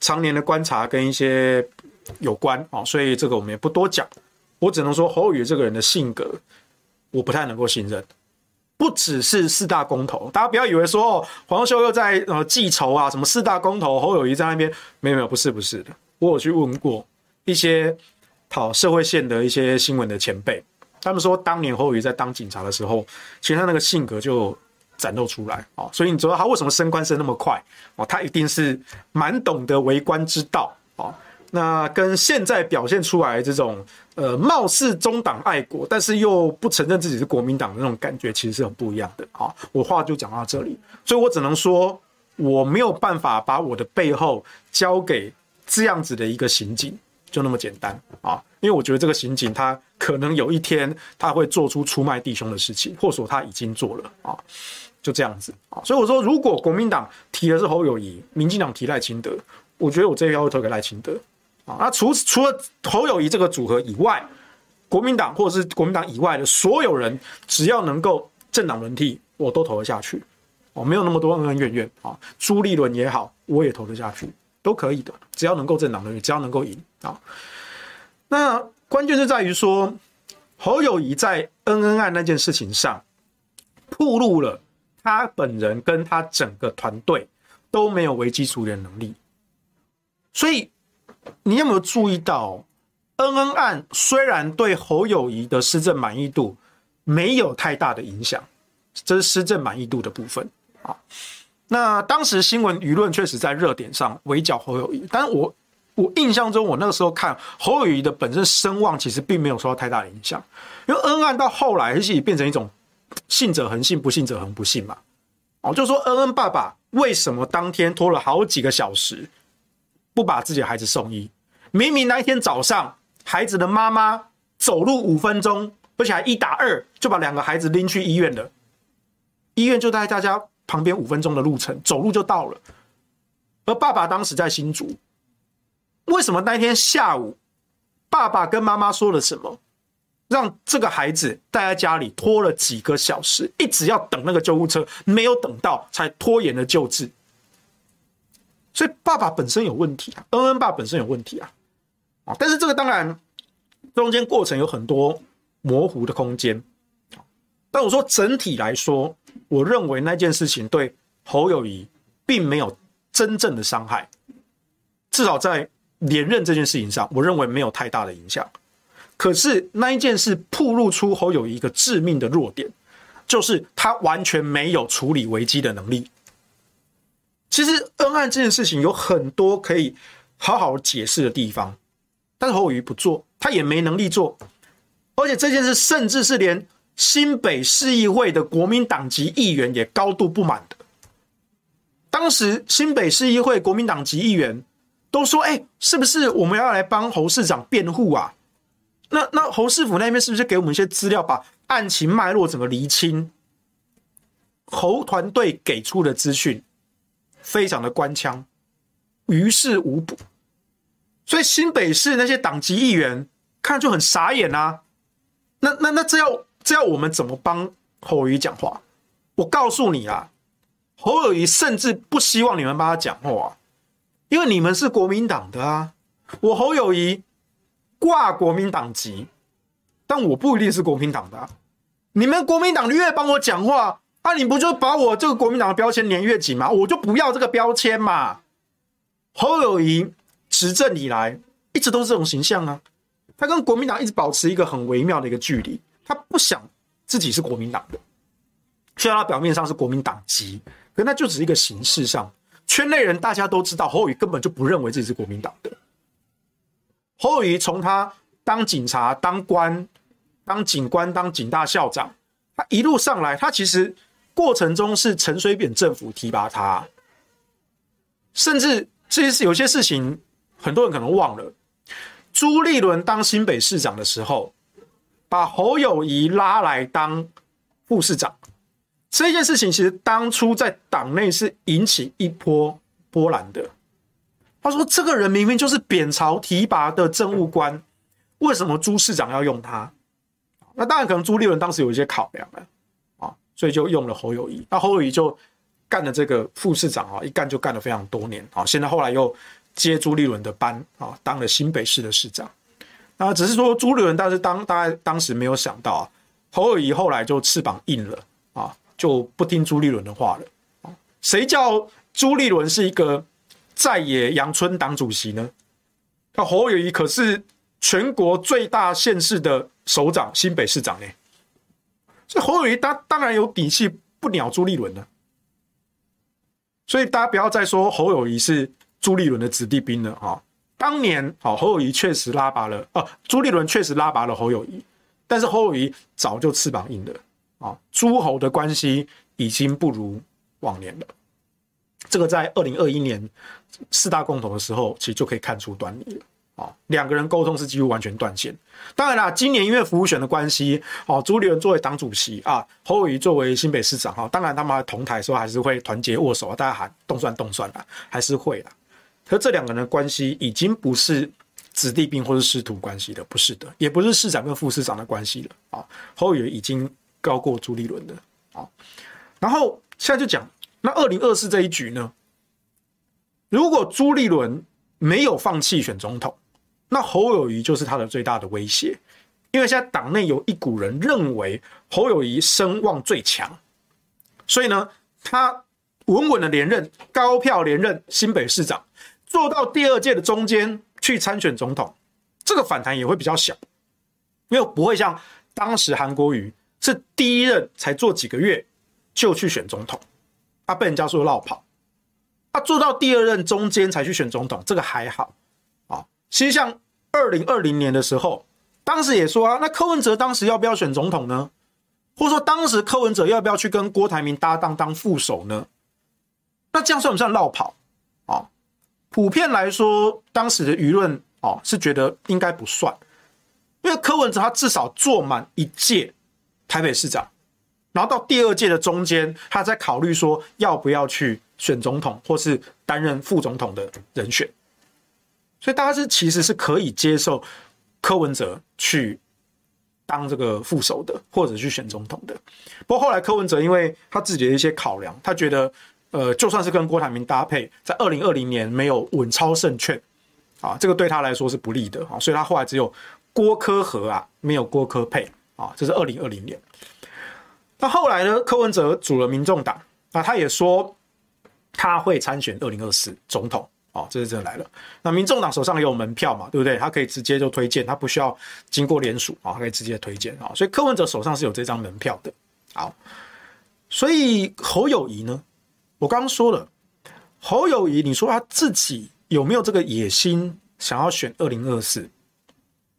常年的观察跟一些有关啊，所以这个我们也不多讲。我只能说侯友谊这个人的性格，我不太能够信任。不只是四大公投，大家不要以为说，黄秀又在呃记仇啊，什么四大公投，侯友谊在那边，没有没有，不是不是的。我有去问过一些讨社会线的一些新闻的前辈，他们说当年侯友宜在当警察的时候，其实他那个性格就展露出来啊，所以你知道他为什么升官升那么快哦？他一定是蛮懂得为官之道啊。那跟现在表现出来这种呃，貌似中党爱国，但是又不承认自己是国民党的那种感觉，其实是很不一样的啊。我话就讲到这里，所以我只能说我没有办法把我的背后交给这样子的一个刑警，就那么简单啊。因为我觉得这个刑警他可能有一天他会做出出卖弟兄的事情，或者说他已经做了啊，就这样子啊。所以我说，如果国民党提的是侯友谊，民进党提赖清德，我觉得我这一票会投给赖清德啊。那除除了侯友谊这个组合以外，国民党或者是国民党以外的所有人，只要能够政党轮替，我都投得下去。哦，没有那么多恩恩怨怨啊。朱立伦也好，我也投得下去，都可以的。只要能够政党轮替，只要能够赢啊。那关键是在于说，侯友谊在恩恩案那件事情上，暴露了他本人跟他整个团队都没有危机处理的能力，所以。你有没有注意到，恩恩案虽然对侯友谊的施政满意度没有太大的影响，这是施政满意度的部分啊。那当时新闻舆论确实在热点上围剿侯友谊，但我我印象中，我那个时候看侯友宜的本身声望其实并没有受到太大的影响，因为恩恩案到后来其实变成一种信者恒信，不信者恒不信嘛。哦，就说恩恩爸爸为什么当天拖了好几个小时？不把自己的孩子送医，明明那一天早上，孩子的妈妈走路五分钟，而且还一打二就把两个孩子拎去医院了。医院就在大家旁边五分钟的路程，走路就到了。而爸爸当时在新竹，为什么那天下午，爸爸跟妈妈说了什么，让这个孩子待在家里拖了几个小时，一直要等那个救护车，没有等到，才拖延了救治。所以爸爸本身有问题啊，恩恩爸本身有问题啊，啊，但是这个当然中间过程有很多模糊的空间，但我说整体来说，我认为那件事情对侯友宜并没有真正的伤害，至少在连任这件事情上，我认为没有太大的影响。可是那一件事暴露出侯友宜一个致命的弱点，就是他完全没有处理危机的能力。其实恩案这件事情有很多可以好好解释的地方，但是侯友宜不做，他也没能力做，而且这件事甚至是连新北市议会的国民党籍议员也高度不满的。当时新北市议会国民党籍议员都说：“哎，是不是我们要来帮侯市长辩护啊？那那侯市府那边是不是给我们一些资料，把案情脉络整个厘清？”侯团队给出的资讯。非常的官腔，于事无补，所以新北市那些党籍议员看就很傻眼啊。那那那这要这要我们怎么帮侯友宜讲话？我告诉你啊，侯友宜甚至不希望你们帮他讲话，因为你们是国民党的啊。我侯友谊挂国民党籍，但我不一定是国民党的啊。你们国民党越帮我讲话。啊！你不就把我这个国民党的标签粘越紧吗？我就不要这个标签嘛。侯友谊执政以来一直都是这种形象啊，他跟国民党一直保持一个很微妙的一个距离，他不想自己是国民党的，虽然他表面上是国民党籍，可那就只是一个形式上。圈内人大家都知道，侯友宜根本就不认为自己是国民党的。侯友宜从他当警察、当官、当警官、当警大校长，他一路上来，他其实。过程中是陈水扁政府提拔他，甚至这些事有些事情，很多人可能忘了。朱立伦当新北市长的时候，把侯友宜拉来当副市长，这件事情其实当初在党内是引起一波波澜的。他说：“这个人明明就是扁朝提拔的政务官，为什么朱市长要用他？”那当然，可能朱立伦当时有一些考量了啊。所以就用了侯友宜，那侯友宜就干了这个副市长啊，一干就干了非常多年啊。现在后来又接朱立伦的班啊，当了新北市的市长。那只是说朱立伦，但是当大家当时没有想到啊，侯友宜后来就翅膀硬了啊，就不听朱立伦的话了。谁叫朱立伦是一个在野阳春党主席呢？那侯友谊可是全国最大县市的首长、新北市长呢？所以侯友谊他当然有底气不鸟朱立伦了。所以大家不要再说侯友谊是朱立伦的子弟兵了啊！当年好，侯友谊确实拉拔了哦，朱立伦确实拉拔了侯友谊，但是侯友谊早就翅膀硬了啊！诸侯的关系已经不如往年了。这个在二零二一年四大共同的时候，其实就可以看出端倪了。啊，两个人沟通是几乎完全断线。当然啦，今年因为服务选的关系，哦，朱立伦作为党主席啊，侯友宜作为新北市长，哈，当然他们同台的时候还是会团结握手啊，大家喊动算动算的，还是会啦。可这两个人的关系已经不是子弟兵或是师徒关系了，不是的，也不是市长跟副市长的关系了啊。侯友已经高过朱立伦的啊。然后现在就讲。那二零二四这一局呢？如果朱立伦没有放弃选总统，那侯友谊就是他的最大的威胁。因为现在党内有一股人认为侯友谊声望最强，所以呢，他稳稳的连任，高票连任新北市长，做到第二届的中间去参选总统，这个反弹也会比较小，因为不会像当时韩国瑜是第一任才做几个月就去选总统。他被人家说落跑，他做到第二任中间才去选总统，这个还好啊。其实像二零二零年的时候，当时也说啊，那柯文哲当时要不要选总统呢？或者说当时柯文哲要不要去跟郭台铭搭档当副手呢？那这样算不算落跑啊？普遍来说，当时的舆论啊是觉得应该不算，因为柯文哲他至少做满一届台北市长。然后到第二届的中间，他在考虑说要不要去选总统，或是担任副总统的人选。所以大家是其实是可以接受柯文哲去当这个副手的，或者去选总统的。不过后来柯文哲因为他自己的一些考量，他觉得呃就算是跟郭台铭搭配，在二零二零年没有稳操胜券啊，这个对他来说是不利的啊，所以他后来只有郭柯合啊，没有郭柯配啊，这是二零二零年。那后来呢？柯文哲组了民众党，那他也说他会参选二零二四总统哦，这是真的来了。那民众党手上也有门票嘛，对不对？他可以直接就推荐，他不需要经过联署啊，他可以直接推荐啊。所以柯文哲手上是有这张门票的。好，所以侯友谊呢？我刚刚说了，侯友谊，你说他自己有没有这个野心想要选二零二四？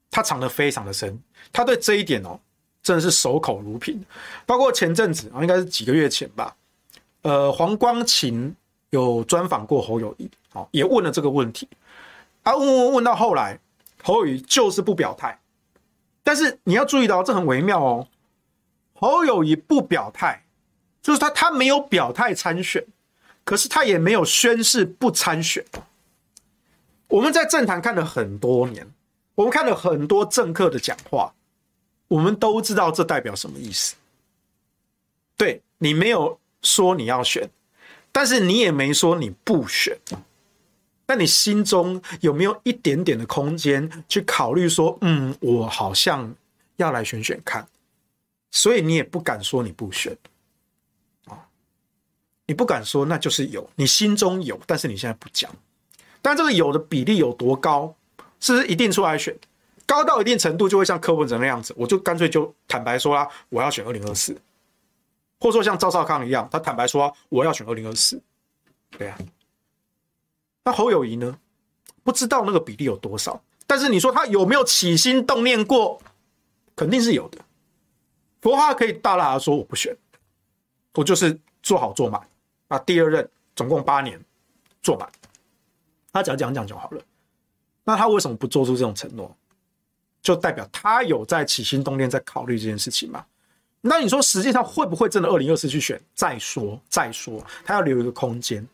他藏得非常的深，他对这一点哦。真的是守口如瓶，包括前阵子啊，应该是几个月前吧，呃，黄光芹有专访过侯友谊，好，也问了这个问题，啊，问问问到后来，侯友谊就是不表态，但是你要注意到，这很微妙哦，侯友谊不表态，就是他他没有表态参选，可是他也没有宣誓不参选。我们在政坛看了很多年，我们看了很多政客的讲话。我们都知道这代表什么意思。对，你没有说你要选，但是你也没说你不选。那你心中有没有一点点的空间去考虑说，嗯，我好像要来选选看？所以你也不敢说你不选啊？你不敢说，那就是有，你心中有，但是你现在不讲。但这个有的比例有多高？是不是一定出来选？高到一定程度，就会像柯文哲那样子，我就干脆就坦白说啦，我要选二零二四，或者说像赵少康一样，他坦白说我要选二零二四，对啊。那侯友谊呢？不知道那个比例有多少，但是你说他有没有起心动念过？肯定是有的。不过他可以大大的说我不选，我就是做好做满啊，第二任总共八年做满，他只要讲讲就好了。那他为什么不做出这种承诺？就代表他有在起心动念，在考虑这件事情嘛？那你说实际上会不会真的二零二四去选？再说再说，他要留一个空间。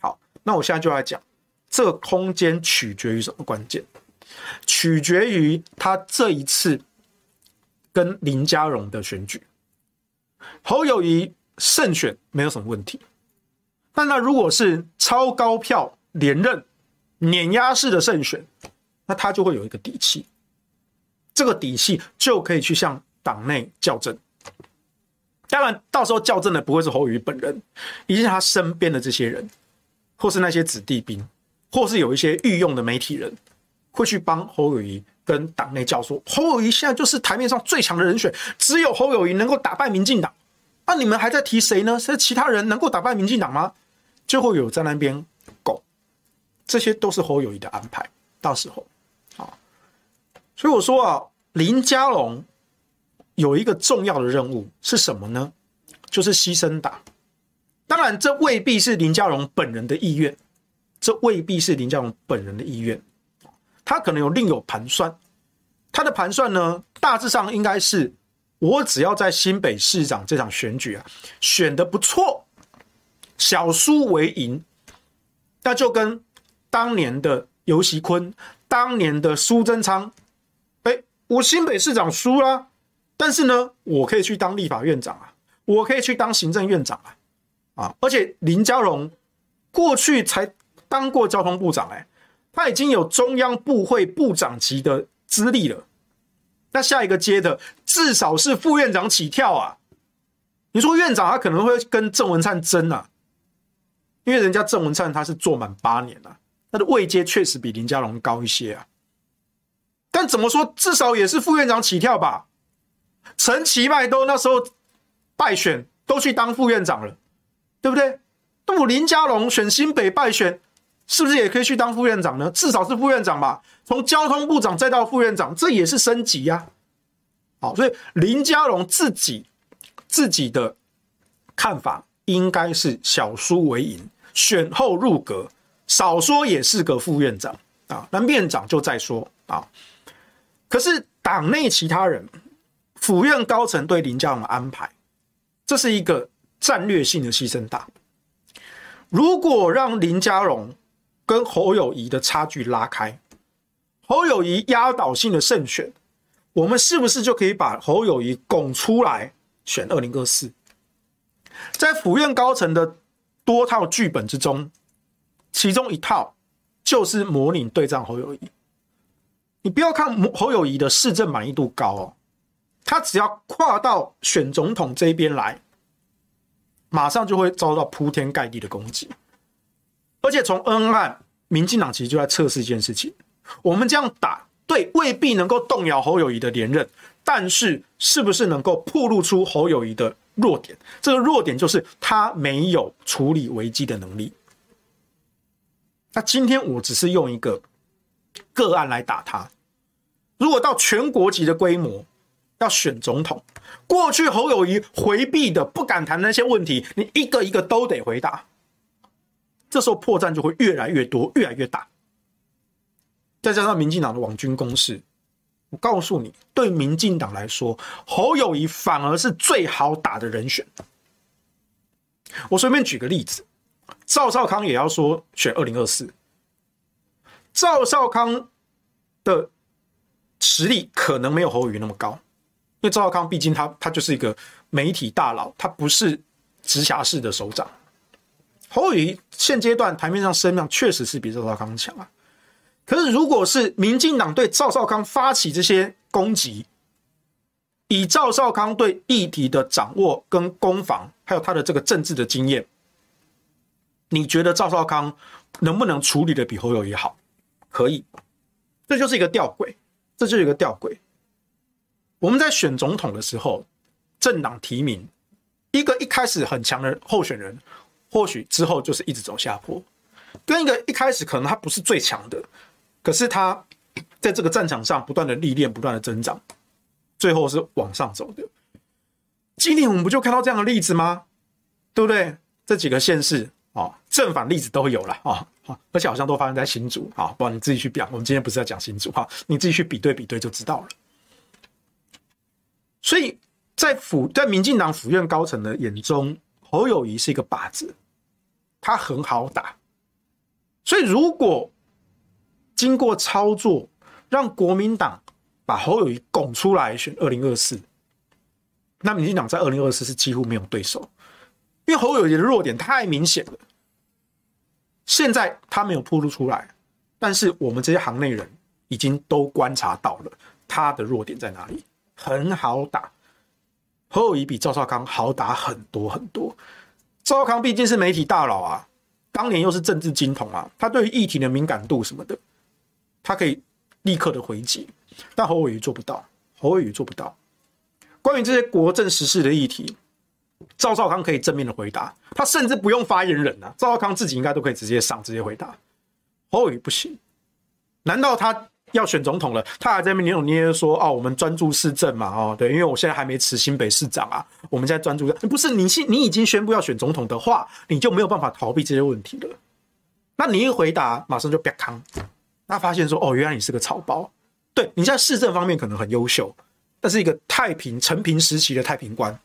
好，那我现在就来讲，这个空间取决于什么关键？取决于他这一次跟林佳荣的选举，侯友谊胜选没有什么问题，但那如果是超高票连任、碾压式的胜选，那他就会有一个底气。这个底气就可以去向党内校正，当然到时候校正的不会是侯友宜本人，一定是他身边的这些人，或是那些子弟兵，或是有一些御用的媒体人，会去帮侯友宜跟党内叫说，侯友宜现在就是台面上最强的人选，只有侯友宜能够打败民进党。那、你们还在提谁呢？是其他人能够打败民进党吗？就会有在那边拱，这些都是侯友宜的安排。到时候，啊，所以我说啊，林佳龙有一个重要的任务是什么呢？就是牺牲党。当然，这未必是林佳龙本人的意愿，这未必是林佳龙本人的意愿，他可能有另有盘算。他的盘算呢，大致上应该是。我只要在新北市长这场选举啊，选得不错，小输为赢，那就跟当年的游锡堃、当年的苏贞昌，我新北市长输了，但是呢，我可以去当立法院长啊，我可以去当行政院长啊，啊，而且林佳龙过去才当过交通部长，哎，他已经有中央部会部长级的资历了。那下一个接的至少是副院长起跳啊！你说院长他可能会跟郑文灿争啊，因为人家郑文灿他是做满八年了，他的位阶确实比林佳龙高一些啊。但怎么说，至少也是副院长起跳吧？陈其迈都那时候败选，都去当副院长了，对不对？那么林佳龙选新北败选。是不是也可以去当副院长呢？至少是副院长吧。从交通部长再到副院长，这也是升级呀。好，所以林佳龙自己自己的看法应该是小输为赢，选后入阁，少说也是个副院长啊。那院长就再说啊。可是党内其他人，府院高层对林佳龙安排，这是一个战略性的牺牲大。如果让林佳龙跟侯友宜的差距拉开，侯友宜压倒性的胜选，我们是不是就可以把侯友宜拱出来选二零二四？在府院高层的多套剧本之中，其中一套就是模拟对战侯友宜。你不要看侯友宜的市政满意度高哦，他只要跨到选总统这一边来，马上就会遭到铺天盖地的攻击。而且从恩案，民进党其实就在测试一件事情：我们这样打，对，未必能够动摇侯友谊的连任，但是是不是能够暴露出侯友谊的弱点？这个弱点就是他没有处理危机的能力。那今天我只是用一个个案来打他，如果到全国级的规模要选总统，过去侯友宜回避的、不敢谈那些问题，你一个一个都得回答。这时候破绽就会越来越多，越来越大。再加上民进党的网军攻势，我告诉你，对民进党来说，侯友宜反而是最好打的人选。我随便举个例子，赵少康也要说选二零二四。赵少康的实力可能没有侯友宜那么高，因为赵少康毕竟他他就是一个媒体大佬，他不是直辖市的首长。侯友宜现阶段台面上声量确实是比赵少康强啊，可是如果是民进党对赵少康发起这些攻击，以赵少康对议题的掌握跟攻防，还有他的这个政治的经验，你觉得赵少康能不能处理的比侯友宜好？可以，这就是一个吊诡，这就是一个吊诡。我们在选总统的时候，政党提名一个一开始很强的候选人。或许之后就是一直走下坡，跟一个一开始可能他不是最强的，可是他在这个战场上不断的历练，不断的增长，最后是往上走的。今年我们不就看到这样的例子吗？对不对？这几个县市啊，正反例子都有了啊，而且好像都发生在新竹啊，不然你自己去比，我们今天不是在讲新竹哈，你自己去比对比对就知道了。所以在府在民进党府院高层的眼中。侯友谊是一个靶子，他很好打，所以如果经过操作，让国民党把侯友谊拱出来选二零二四，那民进党在二零二四是几乎没有对手，因为侯友谊的弱点太明显了。现在他没有暴露出来，但是我们这些行内人已经都观察到了他的弱点在哪里，很好打。侯友宜比赵少康好打很多很多。赵少康毕竟是媒体大佬啊，当年又是政治金童啊，他对于议题的敏感度什么的，他可以立刻的回击。但侯友宜做不到，侯友宜做不到。关于这些国政时事的议题，赵少康可以正面的回答，他甚至不用发言人啊，赵少康自己应该都可以直接上，直接回答。侯友宜不行，难道他要选总统了，他还在那边扭捏捏说哦，我们专注市政嘛，哦，对，因为我现在还没辞新北市长啊，我们现在专注。不是你，你已经宣布要选总统的话，你就没有办法逃避这些问题了。那你一回答，马上就别康，那发现说哦，原来你是个草包。对，你在市政方面可能很优秀。但是一个太平陈平时期的太平官，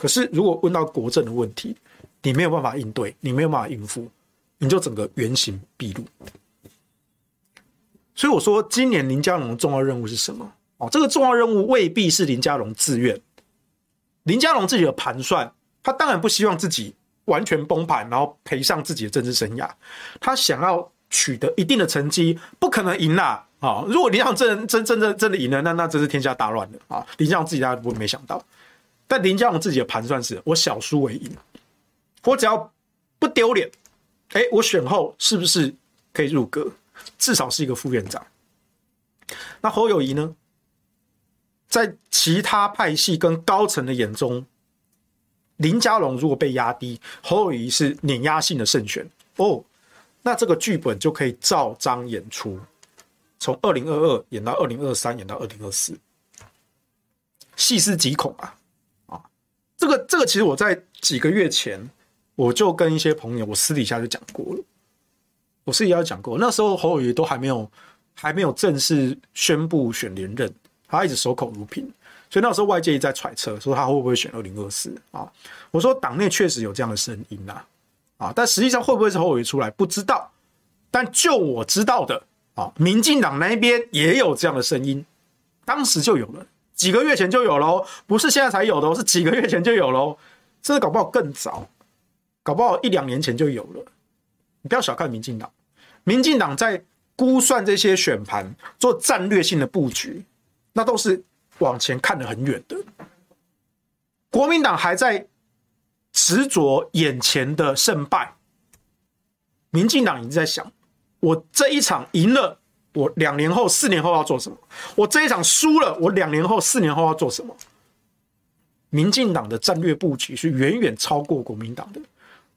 可是如果问到国政的问题，你没有办法应对，你没有办法应付，你就整个原形毕露。所以我说，今年林佳龙的重要任务是什么？哦，这个重要任务未必是林佳龙自愿，林佳龙自己的盘算，他当然不希望自己完全崩盘，然后赔上自己的政治生涯，他想要取得一定的成绩，不可能赢啦。啊！如果林佳龙真真真的真的赢了，那那真是天下大乱了啊！林佳龙自己大家不会没想到，但林佳龙自己的盘算是：我小输为赢，我只要不丢脸，哎，我选后是不是可以入阁？至少是一个副院长。那侯友宜呢？在其他派系跟高层的眼中，林佳龙如果被压低，侯友宜是碾压性的胜选哦，那这个剧本就可以照章演出。从二零二二演到二零二三，演到二零二四，细思极恐！啊，这个这个其实我在几个月前我就跟一些朋友，我私底下就讲过了。我私底下讲过，那时候侯友宜都还没有还没有正式宣布选连任，他一直守口如瓶，所以那时候外界一直在揣测说他会不会选二零二四啊？我说党内确实有这样的声音呐，啊，但实际上会不会是侯友宜出来不知道，但就我知道的。啊，民进党那边也有这样的声音，当时就有了，几个月前就有喽，不是现在才有的，是几个月前就有喽，甚至搞不好更早，搞不好一两年前就有了。你不要小看民进党，民进党在估算这些选盘、做战略性的布局，那都是往前看得很远的。国民党还在执着眼前的胜败，民进党已经在想。我这一场赢了，我两年后、四年后要做什么？我这一场输了，我两年后、四年后要做什么？民进党的战略布局是远远超过国民党的，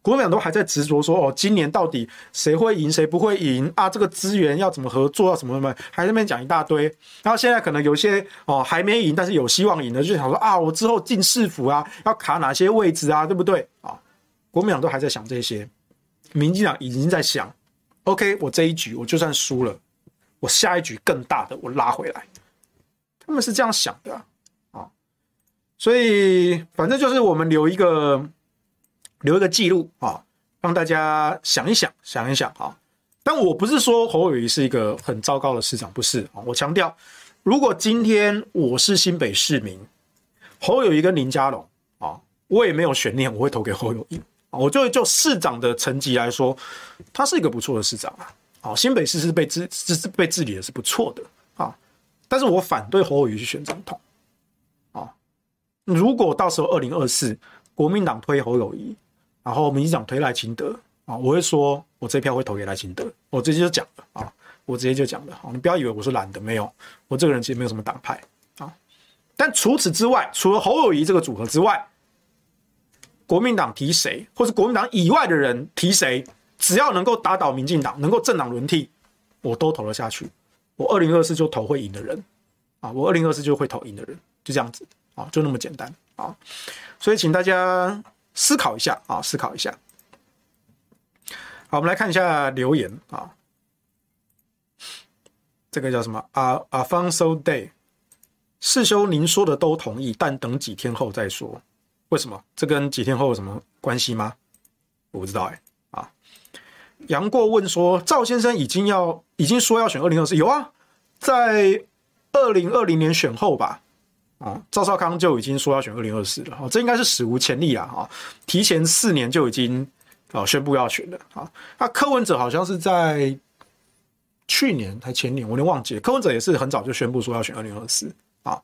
国民党都还在执着说：“哦，今年到底谁会赢，谁不会赢啊？这个资源要怎么合作，要什么什么，还在那边讲一大堆。”然后现在可能有些哦还没赢，但是有希望赢的，就想说：“啊，我之后进市府啊，要卡哪些位置啊，对不对？”啊，国民党都还在想这些，民进党已经在想。OK，我这一局我就算输了，我下一局更大的我拉回来，他们是这样想的啊，所以反正就是我们留一个留一个记录啊，让大家想一想，想一想啊。但我不是说侯友谊是一个很糟糕的市长，不是啊。我强调，如果今天我是新北市民，侯友谊跟林佳龙啊，我也没有悬念，我会投给侯友谊。我就就市长的层级来说，他是一个不错的市长啊。好，新北市是被治是被治理的是不错的啊。但是我反对侯友宜去选总统啊。如果到时候二零二四国民党推侯友宜，然后民进党推赖清德啊，我会说我这票会投给赖清德。我直接就讲了啊，我直接就讲了。好，你不要以为我是懒的，没有，我这个人其实没有什么党派啊。但除此之外，除了侯友谊这个组合之外，国民党提谁，或是国民党以外的人提谁，只要能够打倒民进党，能够政党轮替，我都投了下去。我二零二四就投会赢的人，啊，我二零二四就会投赢的人，就这样子，啊，就那么简单，啊，所以请大家思考一下，啊，思考一下。好，我们来看一下留言，啊，这个叫什么？啊，Afonso Day，世修，您说的都同意，但等几天后再说。为什么？这跟几天后有什么关系吗？我不知道哎、杨过问说：“赵先生已经要已经说要选二零二四，有啊，在二零二零年选后吧？啊，赵少康就已经说要选二零二四了。哦，这应该是史无前例啊！啊，提前四年就已经啊宣布要选了。啊，那柯文哲好像是在去年还前年，我有点忘记了。柯文哲也是很早就宣布说要选二零二四啊，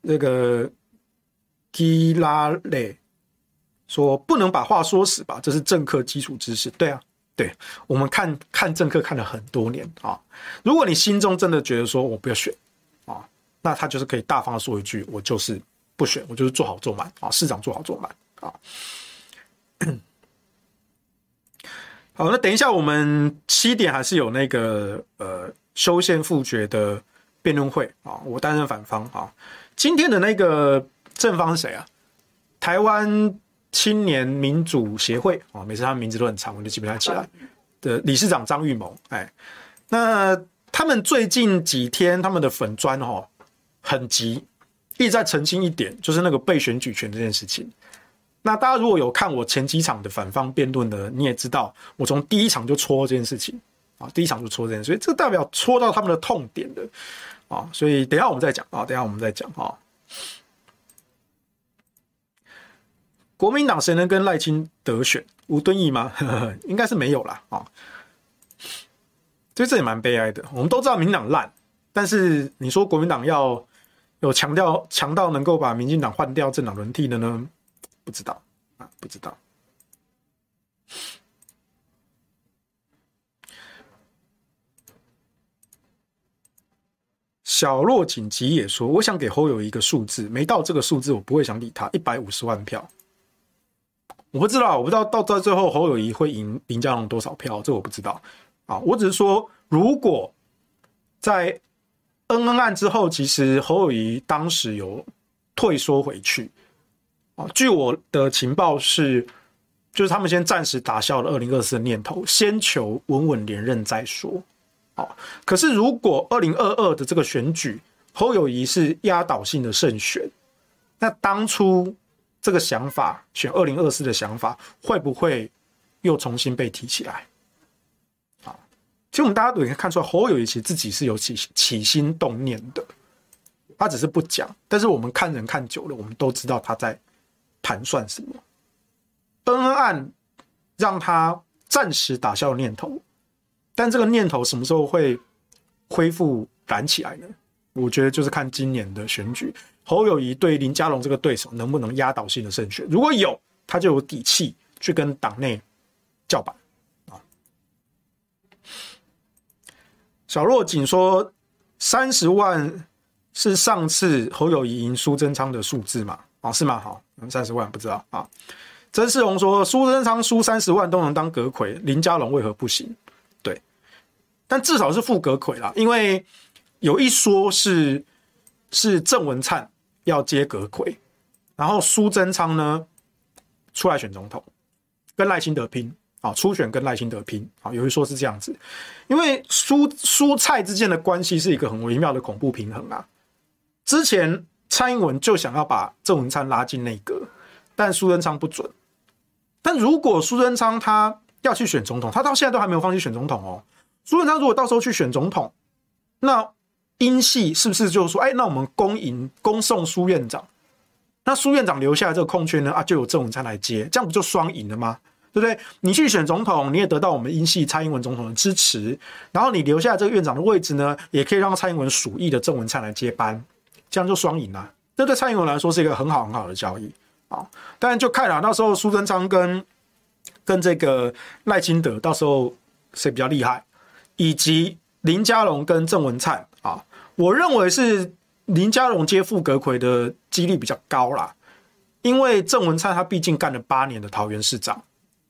那个。”基拉雷说：“不能把话说死吧，这是政客基础知识。对啊，对，我们看看政客看了很多年啊，如果你心中真的觉得说我不要选啊，那他就是可以大方的说一句，我就是不选，我就是做好做满啊，市长做好做满啊。好，那等一下我们七点还是有那个呃修宪复决的辩论会啊，我担任反方啊。今天的那个正方是谁啊？台湾青年民主协会啊，每次他们名字都很长，我就记不太起来。的理事长张玉谋，哎，那他们最近几天他们的粉专哦很急，一直在澄清一点，就是那个被选举权这件事情。那大家如果有看我前几场的反方辩论的，你也知道，我从第一场就戳这件事情啊，第一场就戳这件事，所以这代表戳到他们的痛点的啊，所以等一下我们再讲啊，等一下我们再讲啊。国民党谁能跟赖清德选吴敦义吗？呵 呵应该是没有啦啊，所以这也蛮悲哀的。我们都知道民党烂，但是你说国民党要有强调强到能够把民进党换掉政党轮替的呢？不知道啊，不知道。小洛紧急也说：“我想给侯友一个数字，没到这个数字，我不会想理他。一百五十万票，我不知道，我不知道到到最后侯友谊会赢林佳龙多少票，这我不知道啊。我只是说，如果在恩恩案之后，其实侯友谊当时有退缩回去啊。”据我的情报是，就是他们先暂时打消了二零二四的念头，先求稳稳连任再说。好，可是如果二零二二的这个选举侯友谊是压倒性的胜选，那当初这个想法选二零二四的想法会不会又重新被提起来？啊，其实我们大家都可以看出来，侯友宜其实自己是有起起心动念的，他只是不讲。但是我们看人看久了，我们都知道他在。盘算什么？恩恩案让他暂时打消念头，但这个念头什么时候会恢复燃起来呢？我觉得就是看今年的选举，侯友谊对林佳龙这个对手能不能压倒性的胜选。如果有，他就有底气去跟党内叫板啊。小若仅说三十万是上次侯友谊赢苏贞昌的数字嘛？啊，是吗？好。三十万不知道啊。曾世荣说：“苏贞昌输三十万都能当阁揆，林佳龙为何不行？”对，但至少是副阁揆啦，因为有一说是是郑文灿要接阁揆，然后苏贞昌呢出来选总统，跟赖清德拼啊，初选跟赖清德拼啊，有一说是这样子，因为苏苏蔡之间的关系是一个很微妙的恐怖平衡啊，之前。蔡英文就想要把郑文灿拉进内阁，但苏贞昌不准。但如果苏贞昌他要去选总统，他到现在都还没有放弃选总统哦。苏贞昌如果到时候去选总统，那英系是不是就是说，哎，那我们恭迎恭送苏院长，那苏院长留下这个空缺呢？啊，就有郑文灿来接，这样不就双赢了吗？对不对？你去选总统，你也得到我们英系蔡英文总统的支持，然后你留下这个院长的位置呢，也可以让蔡英文属意的郑文灿来接班。这样就双赢了，这对蔡英文来说是一个很好很好的交易啊！当然就看了，到时候苏贞昌跟跟这个赖清德，到时候谁比较厉害，以及林佳龙跟郑文灿，我认为是林佳龙接副阁魁的几率比较高啦，因为郑文灿他毕竟干了八年的桃园市长，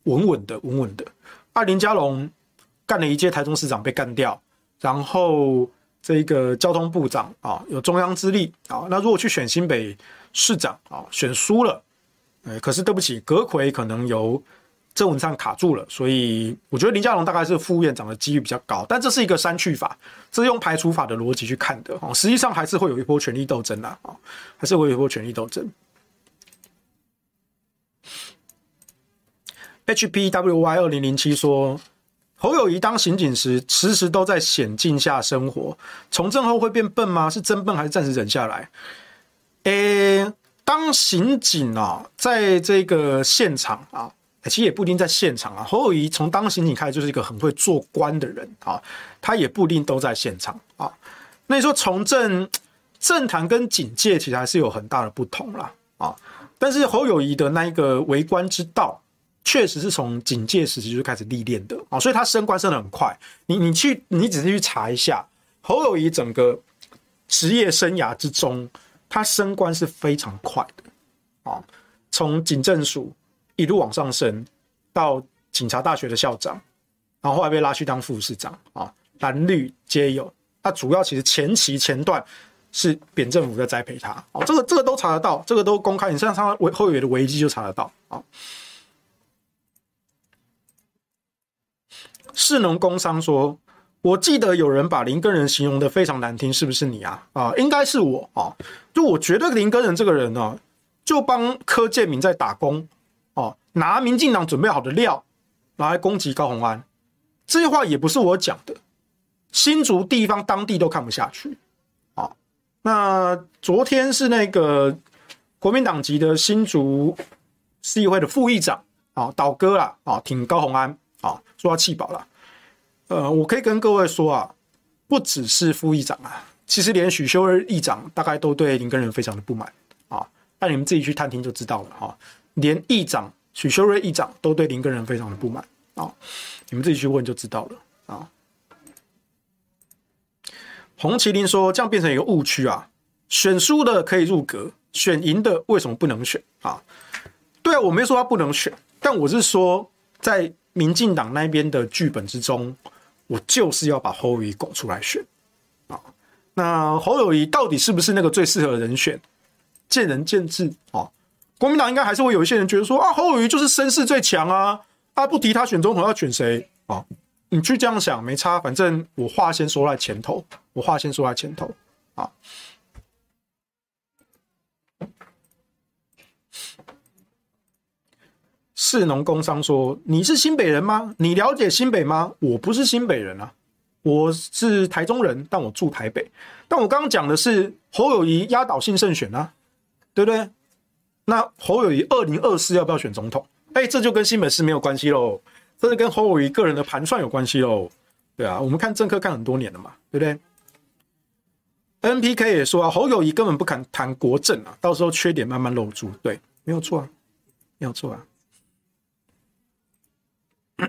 稳稳的稳稳的，而林佳龙干了一届台中市长被干掉，然后。这个交通部长啊，有中央资历啊。那如果去选新北市长啊，选输了，呃，可是对不起，阁魁可能由正文上卡住了，所以我觉得林佳龙大概是副院长的几率比较高。但这是一个删去法，这是用排除法的逻辑去看的哦。实际上还是会有一波权力斗争的啊，还是会有一波权力斗争。HPWY 二零零七说。侯友宜当刑警时，时时都在险境下生活。从政后会变笨吗？是真笨还是暂时忍下来？诶、当刑警啊，在这个现场啊，其实也不一定在现场啊。侯友宜从当刑警开始就是一个很会做官的人啊，他也不一定都在现场啊。那你说从政政坛跟警界其实还是有很大的不同啦啊。但是侯友宜的那一个为官之道。确实是从警戒时期就开始历练的啊，所以他升官升得很快。你你去你仔细去查一下侯友宜整个职业生涯之中，他升官是非常快的啊，从警政署一路往上升到警察大学的校长，然后后来被拉去当副市长啊，蓝绿皆有。他主要其实前期前段是扁政府在栽培他哦，这个这个都查得到，这个都公开，你像他后后有的危机就查得到啊。士农工商说，我记得有人把林根仁形容得非常难听，是不是你啊？啊，应该是我啊。就我觉得林根仁这个人呢、啊，就帮柯建铭在打工，拿民进党准备好的料来攻击高虹安，这些话也不是我讲的，新竹地方当地都看不下去啊。那昨天是那个国民党籍的新竹市议会的副议长啊，倒戈了啊，挺高虹安。啊，说要弃保了，呃，我可以跟各位说啊，不只是副议长啊，其实连许修睿议长大概都对林耕仁非常的不满啊，那你们自己去探听就知道了哈。连议长许修睿议长都对林根仁非常的不满啊，你们自己去问就知道了啊。红麒麟说这样变成一个误区啊，选输的可以入阁，选赢的为什么不能选啊？对啊，我没说他不能选，但我是说在。民进党那边的剧本之中，我就是要把侯友宜拱出来选啊。那侯友宜到底是不是那个最适合的人选？见仁见智啊。国民党应该还是会有一些人觉得说啊，侯友宜就是声势最强啊，他不提他选总统要选谁啊？你去这样想没差，反正我话先说在前头，我话先说在前头啊。士农工商说：“你是新北人吗？你了解新北吗？我不是新北人啊，我是台中人，但我住台北。但我刚刚讲的是侯友宜压倒性胜选啊，对不对？那侯友宜二零二四要不要选总统？哎，这就跟新北市没有关系喽，这是跟侯友宜个人的盘算有关系喽。对啊，我们看政客看很多年了嘛，对不对？NPK 也说啊，侯友宜根本不敢谈国政啊，到时候缺点慢慢露出。对，没有错啊，没有错啊。”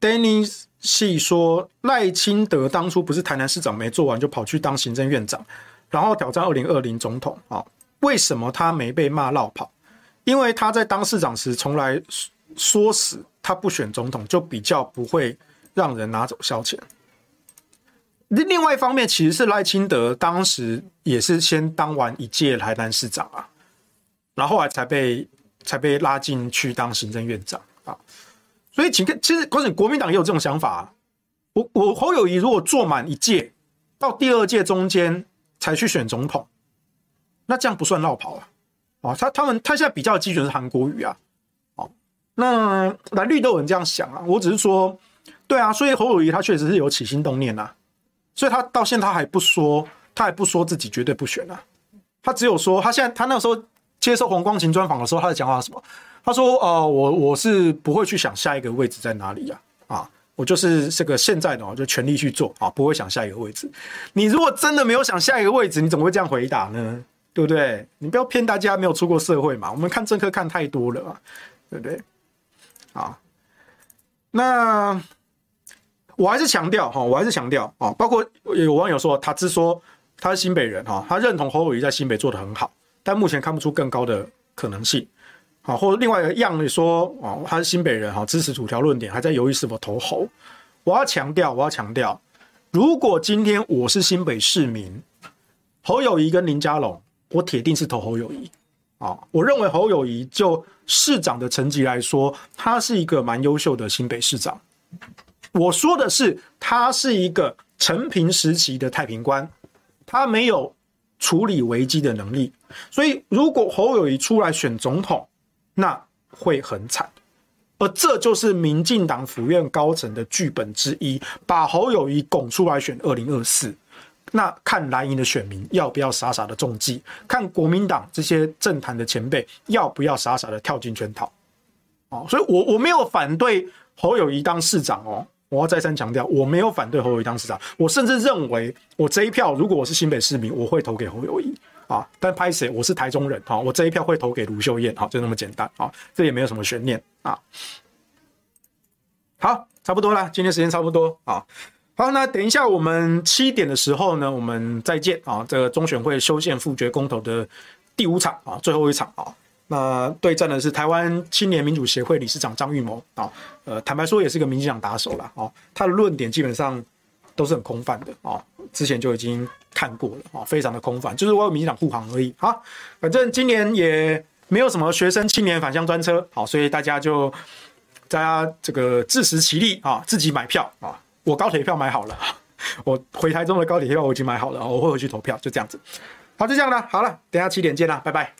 Dennis 细说赖清德当初不是台南市长没做完就跑去当行政院长，然后挑战二零二零总统啊？为什么他没被骂落跑？因为他在当市长时从来说死他不选总统，就比较不会让人拿走消遣。另另外一方面，其实是赖清德当时也是先当完一届台南市长啊，然后后来才被。才被拉进去当行政院长啊，所以请看，其实可是国民党也有这种想法啊。我我侯友谊如果做满一届，到第二届中间才去选总统，那这样不算绕跑啊。哦，他他们他现在比较基准是韩国瑜啊。哦，那蓝绿都有人这样想啊。我只是说，对啊，所以侯友谊他确实是有起心动念啊，所以他到现在他还不说，他还不说自己绝对不选啊，他只有说他现在他那时候。接受红光芹专访的时候，他的讲话是什么？他说：“呃，我我是不会去想下一个位置在哪里呀，啊，我就是这个现在的，我就全力去做啊，不会想下一个位置。你如果真的没有想下一个位置，你怎么会这样回答呢？对不对？你不要骗大家，没有出过社会嘛。我们看政客看太多了嘛，对不对？啊，那我还是强调哈，我还是强调啊，包括有网友说他只说他是新北人哈，他认同侯友宜在新北做得很好。”但目前看不出更高的可能性，好，或者另外一个样，例说哦，他是新北人哈，支持土条论点，还在犹豫是否投侯。我要强调，我要强调，如果今天我是新北市民，侯友谊跟林佳龙，我铁定是投侯友谊啊。我认为侯友谊就市长的层级来说，他是一个蛮优秀的新北市长。我说的是，他是一个陈平时期的太平官，他没有。处理危机的能力，所以如果侯友谊出来选总统，那会很惨，而这就是民进党府院高层的剧本之一，把侯友宜拱出来选二零二四，那看蓝营的选民要不要傻傻的中计，看国民党这些政坛的前辈要不要傻傻的跳进圈套，哦，所以我我没有反对侯友宜当市长哦。我要再三强调，我没有反对侯友宜当市长，我甚至认为，我这一票如果我是新北市民，我会投给侯友宜啊。但拍谁，我是台中人啊，我这一票会投给卢秀燕，好，就那么简单啊，这也没有什么悬念啊。好，差不多了，今天时间差不多啊。好，那等一下我们七点的时候呢，我们再见啊。这个中选会修宪复决公投的第五场啊，最后一场啊。那对战的是台湾青年民主协会理事长张玉谋啊。呃，坦白说也是个民进党打手了啊。他的论点基本上都是很空泛的啊，之前就已经看过了啊，非常的空泛，就是为民进党护航而已。好，反正今年也没有什么学生青年返乡专车，好，所以大家就大家这个自食其力啊，自己买票啊。我高铁票买好了，我回台中的高铁票我已经买好了，我会回去投票，就这样子。好，就这样了，好了，等下七点见啦，拜拜。